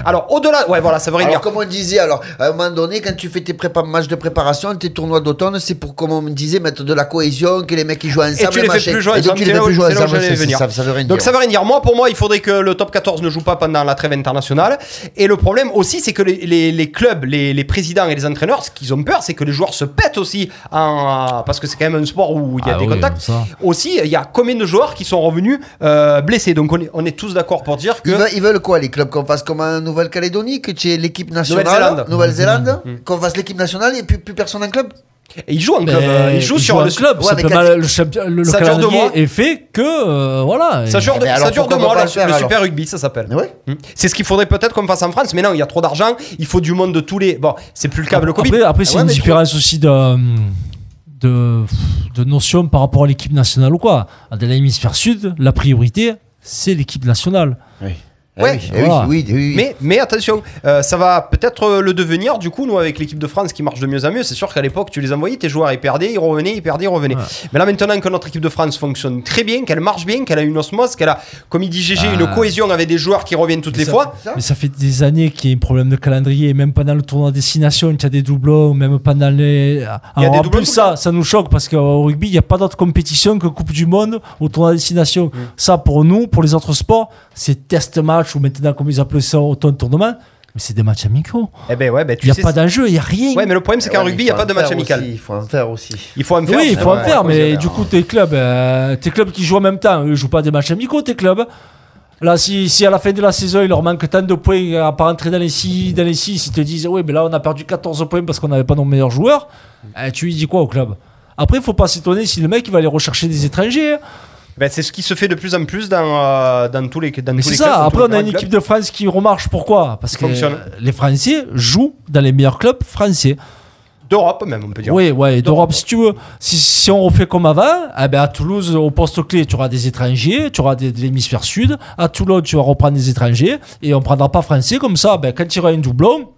Alors, au-delà. Ouais, voilà, ça veut rien Alors dire. comme on disait, alors à un moment donné, quand tu fais tes prépa matchs de préparation, tes tournois d'automne, c'est pour comme on me disait mettre de la cohésion, que les mecs ils jouent ensemble. tu les fais machin. plus jouer Et tu les fais plus jouer ensemble. Donc ça veut rien dire. Moi, pour moi, il faudrait que le top 14 ne joue pas pendant la trêve internationale. Et le problème aussi, c'est que les, les- les clubs, les, les présidents et les entraîneurs, ce qu'ils ont peur, c'est que les joueurs se pètent aussi. En, parce que c'est quand même un sport où il y a Ah des oui, contacts. ça. Aussi, il y a combien de joueurs qui sont revenus euh, blessés? Donc on est, on est tous d'accord pour dire que. Ils veulent, ils veulent quoi les clubs Qu'on fasse comme en Nouvelle-Calédonie, que tu aies l'équipe nationale, Nouvelle-Zélande. Nouvelle-Zélande, qu'on fasse l'équipe nationale et plus, plus personne en club? Et ils jouent en club. euh, ils jouent sur le club. Ouais, le, champion- le, le Ça dure deux calendrier mois. est fait que euh, voilà. Ça dure, de- ça alors, dure deux mois, pas le, le faire, le alors Super Rugby, ça s'appelle. Ouais. Hmm. C'est ce qu'il faudrait peut-être qu'on fasse en France, mais non, il y a trop d'argent, il faut du monde de tous les. Bon, c'est plus le cas avec le Covid. Après, après c'est Ouais, une mais différence aussi de, de, de notion par rapport à l'équipe nationale ou quoi. Dans l'hémisphère sud, la priorité, c'est l'équipe nationale. Ouais. Eh oui, Voilà. oui, oui, oui. Mais, mais attention, euh, ça va peut-être euh, le devenir du coup, nous avec l'équipe de France qui marche de mieux en mieux. C'est sûr qu'à l'époque, tu les envoyais, tes joueurs ils perdaient, ils revenaient, ils perdaient, ils revenaient. Ouais. Mais là maintenant que notre équipe de France fonctionne très bien, qu'elle marche bien, qu'elle a une osmose, qu'elle a, comme il dit GG, Ah. une cohésion avec des joueurs qui reviennent toutes les ça fois. Ça Mais ça fait des années qu'il y a un problème de calendrier, même pendant le tournoi destination, il y a des doublons, même pendant les. Alors, des en doublons plus, ça, ça nous choque parce qu'au rugby, il n'y a pas d'autre compétition que Coupe du Monde au tournoi destination. Mm. Ça, pour nous, pour les autres sports, c'est test match ou maintenant, comme ils appellent ça, automne tournament. Mais c'est des matchs amicaux. Eh ben ouais, ben Il tu n'y a sais. pas d'enjeu, il n'y a rien. Ouais, mais le problème c'est qu'en Ouais, rugby, il n'y a pas de match amical. aussi, Il faut en faire aussi. Il faut en faire. Oui, il faut en faire, mais du coup, tes clubs, euh, tes clubs qui jouent en même temps, eux, ils jouent pas des matchs amicaux, tes clubs. Là, si, si à la fin de la saison, il leur manque tant de points à pas rentrer dans les 6, dans les six, ils te disent, oui, mais là, on a perdu 14 points parce qu'on n'avait pas nos meilleurs joueurs, eh, tu lui dis quoi au club? Après, il faut pas s'étonner si le mec, il va aller rechercher des étrangers. hein. Ben, c'est ce qui se fait de plus en plus dans, euh, dans tous les dans Mais tous c'est les ça, clubs, dans après, on a une équipe clubs. de France qui remarche. Pourquoi? Parce que Fonctionne. les Français jouent dans les meilleurs clubs français. d'Europe même, on peut dire. Oui, ouais, D'Europe. d'Europe, si tu veux. Si, si on refait comme avant, eh ben à Toulouse, au poste clé, tu auras des étrangers, tu auras des, de l'hémisphère sud. À Toulon, tu vas reprendre des étrangers et on prendra pas français. Comme ça, ben, quand il y aura un doublon,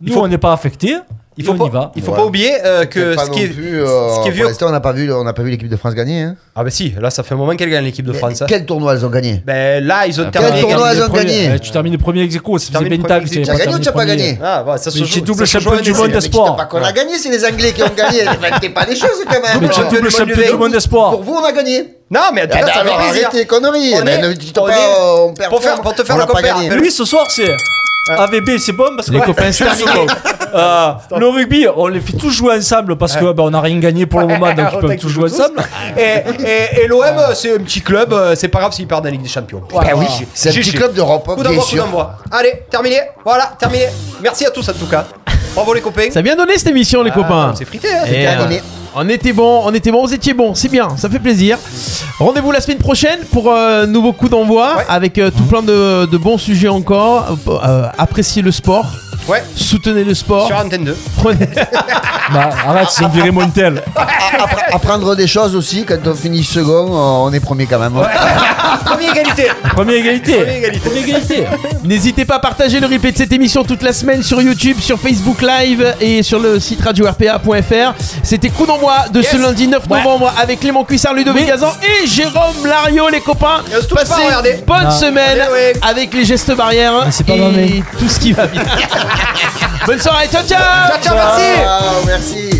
nous, faut- on n'est pas affecté. Il faut pas, va. il faut Ouais. pas oublier euh, que Pas ce qui est, plus, euh, ce qui est vieux. Pour on n'a pas vu, on n'a pas vu l'équipe de France gagner. Hein. Ah bah si, là ça fait un moment qu'elle gagne l'équipe de Mais France. hein. Quel tournoi elles ont gagné Ben là ils ont Quel terminé. tournoi qualifiés. elles ont gagné Eh, Tu termines premier ex aequo, ça faisait Termine 20 premier ans que ex tu. Tu as gagné ou tu n'as pas gagné Ah bah ça se joue. j'ai double champion du monde essai. des sports. Pas qu'on a gagné, c'est les Anglais qui ont gagné. T'es pas des choses quand même. Mais tu es Pour double champion du monde d'espoir. vous, on a gagné. Non mais en tout Ah cas bah ça fait plaisir. arrête tes conneries. On est- on pas, est- euh, on perd pour faire- pour te faire On le compère. Lui, ce soir, c'est AVB, c'est bon parce que Les copains, c'est terminé. Euh, le rugby, on les fait tous jouer ensemble parce que bah, on n'a rien gagné pour le moment, donc ils peuvent tous jouer ensemble. Et, et, et l'OM c'est un petit club, euh, c'est pas grave s'ils perdent la Ligue des Champions. Voilà. Eh oui, C'est un petit club d'Europe, Coup bien d'envoi, coup sûr. d'envoi. Allez, terminé. Voilà, terminé. Merci à tous en tout cas. Bravo les copains. Ça a bien donné cette émission, les Ah, copains. C'est frité, hein, Et, c'était euh. On était bon, on était bon, vous étiez bon, c'est bien, ça fait plaisir. Rendez-vous la semaine prochaine pour un nouveau coup d'envoi Ouais. avec euh, tout plein de, de bons sujets encore. Euh, appréciez le sport, Ouais, soutenez le sport. sur Antenne 2. Prenez- Bah, arrête, c'est une virée Montel. Appre- Apprendre des choses aussi, quand on finit second, euh, on est premier quand même. Première égalité. Première égalité. Première égalité. Première égalité. N'hésitez pas à partager le replay de cette émission toute la semaine sur YouTube, sur Facebook Live et sur le site radio-rpa.fr. C'était coup d'envoi de ce lundi 9 Ouais. novembre avec Clément Cuissard, Ludovic Oui. Gazan et Jérôme Lario, les copains. Et on se touche Passez pas, une bonne Non. semaine Allez, ouais. avec les gestes barrières pas et mauvais. tout ce qui va bien. bonne soirée, ciao ciao Ciao, ciao, merci. Ah, merci.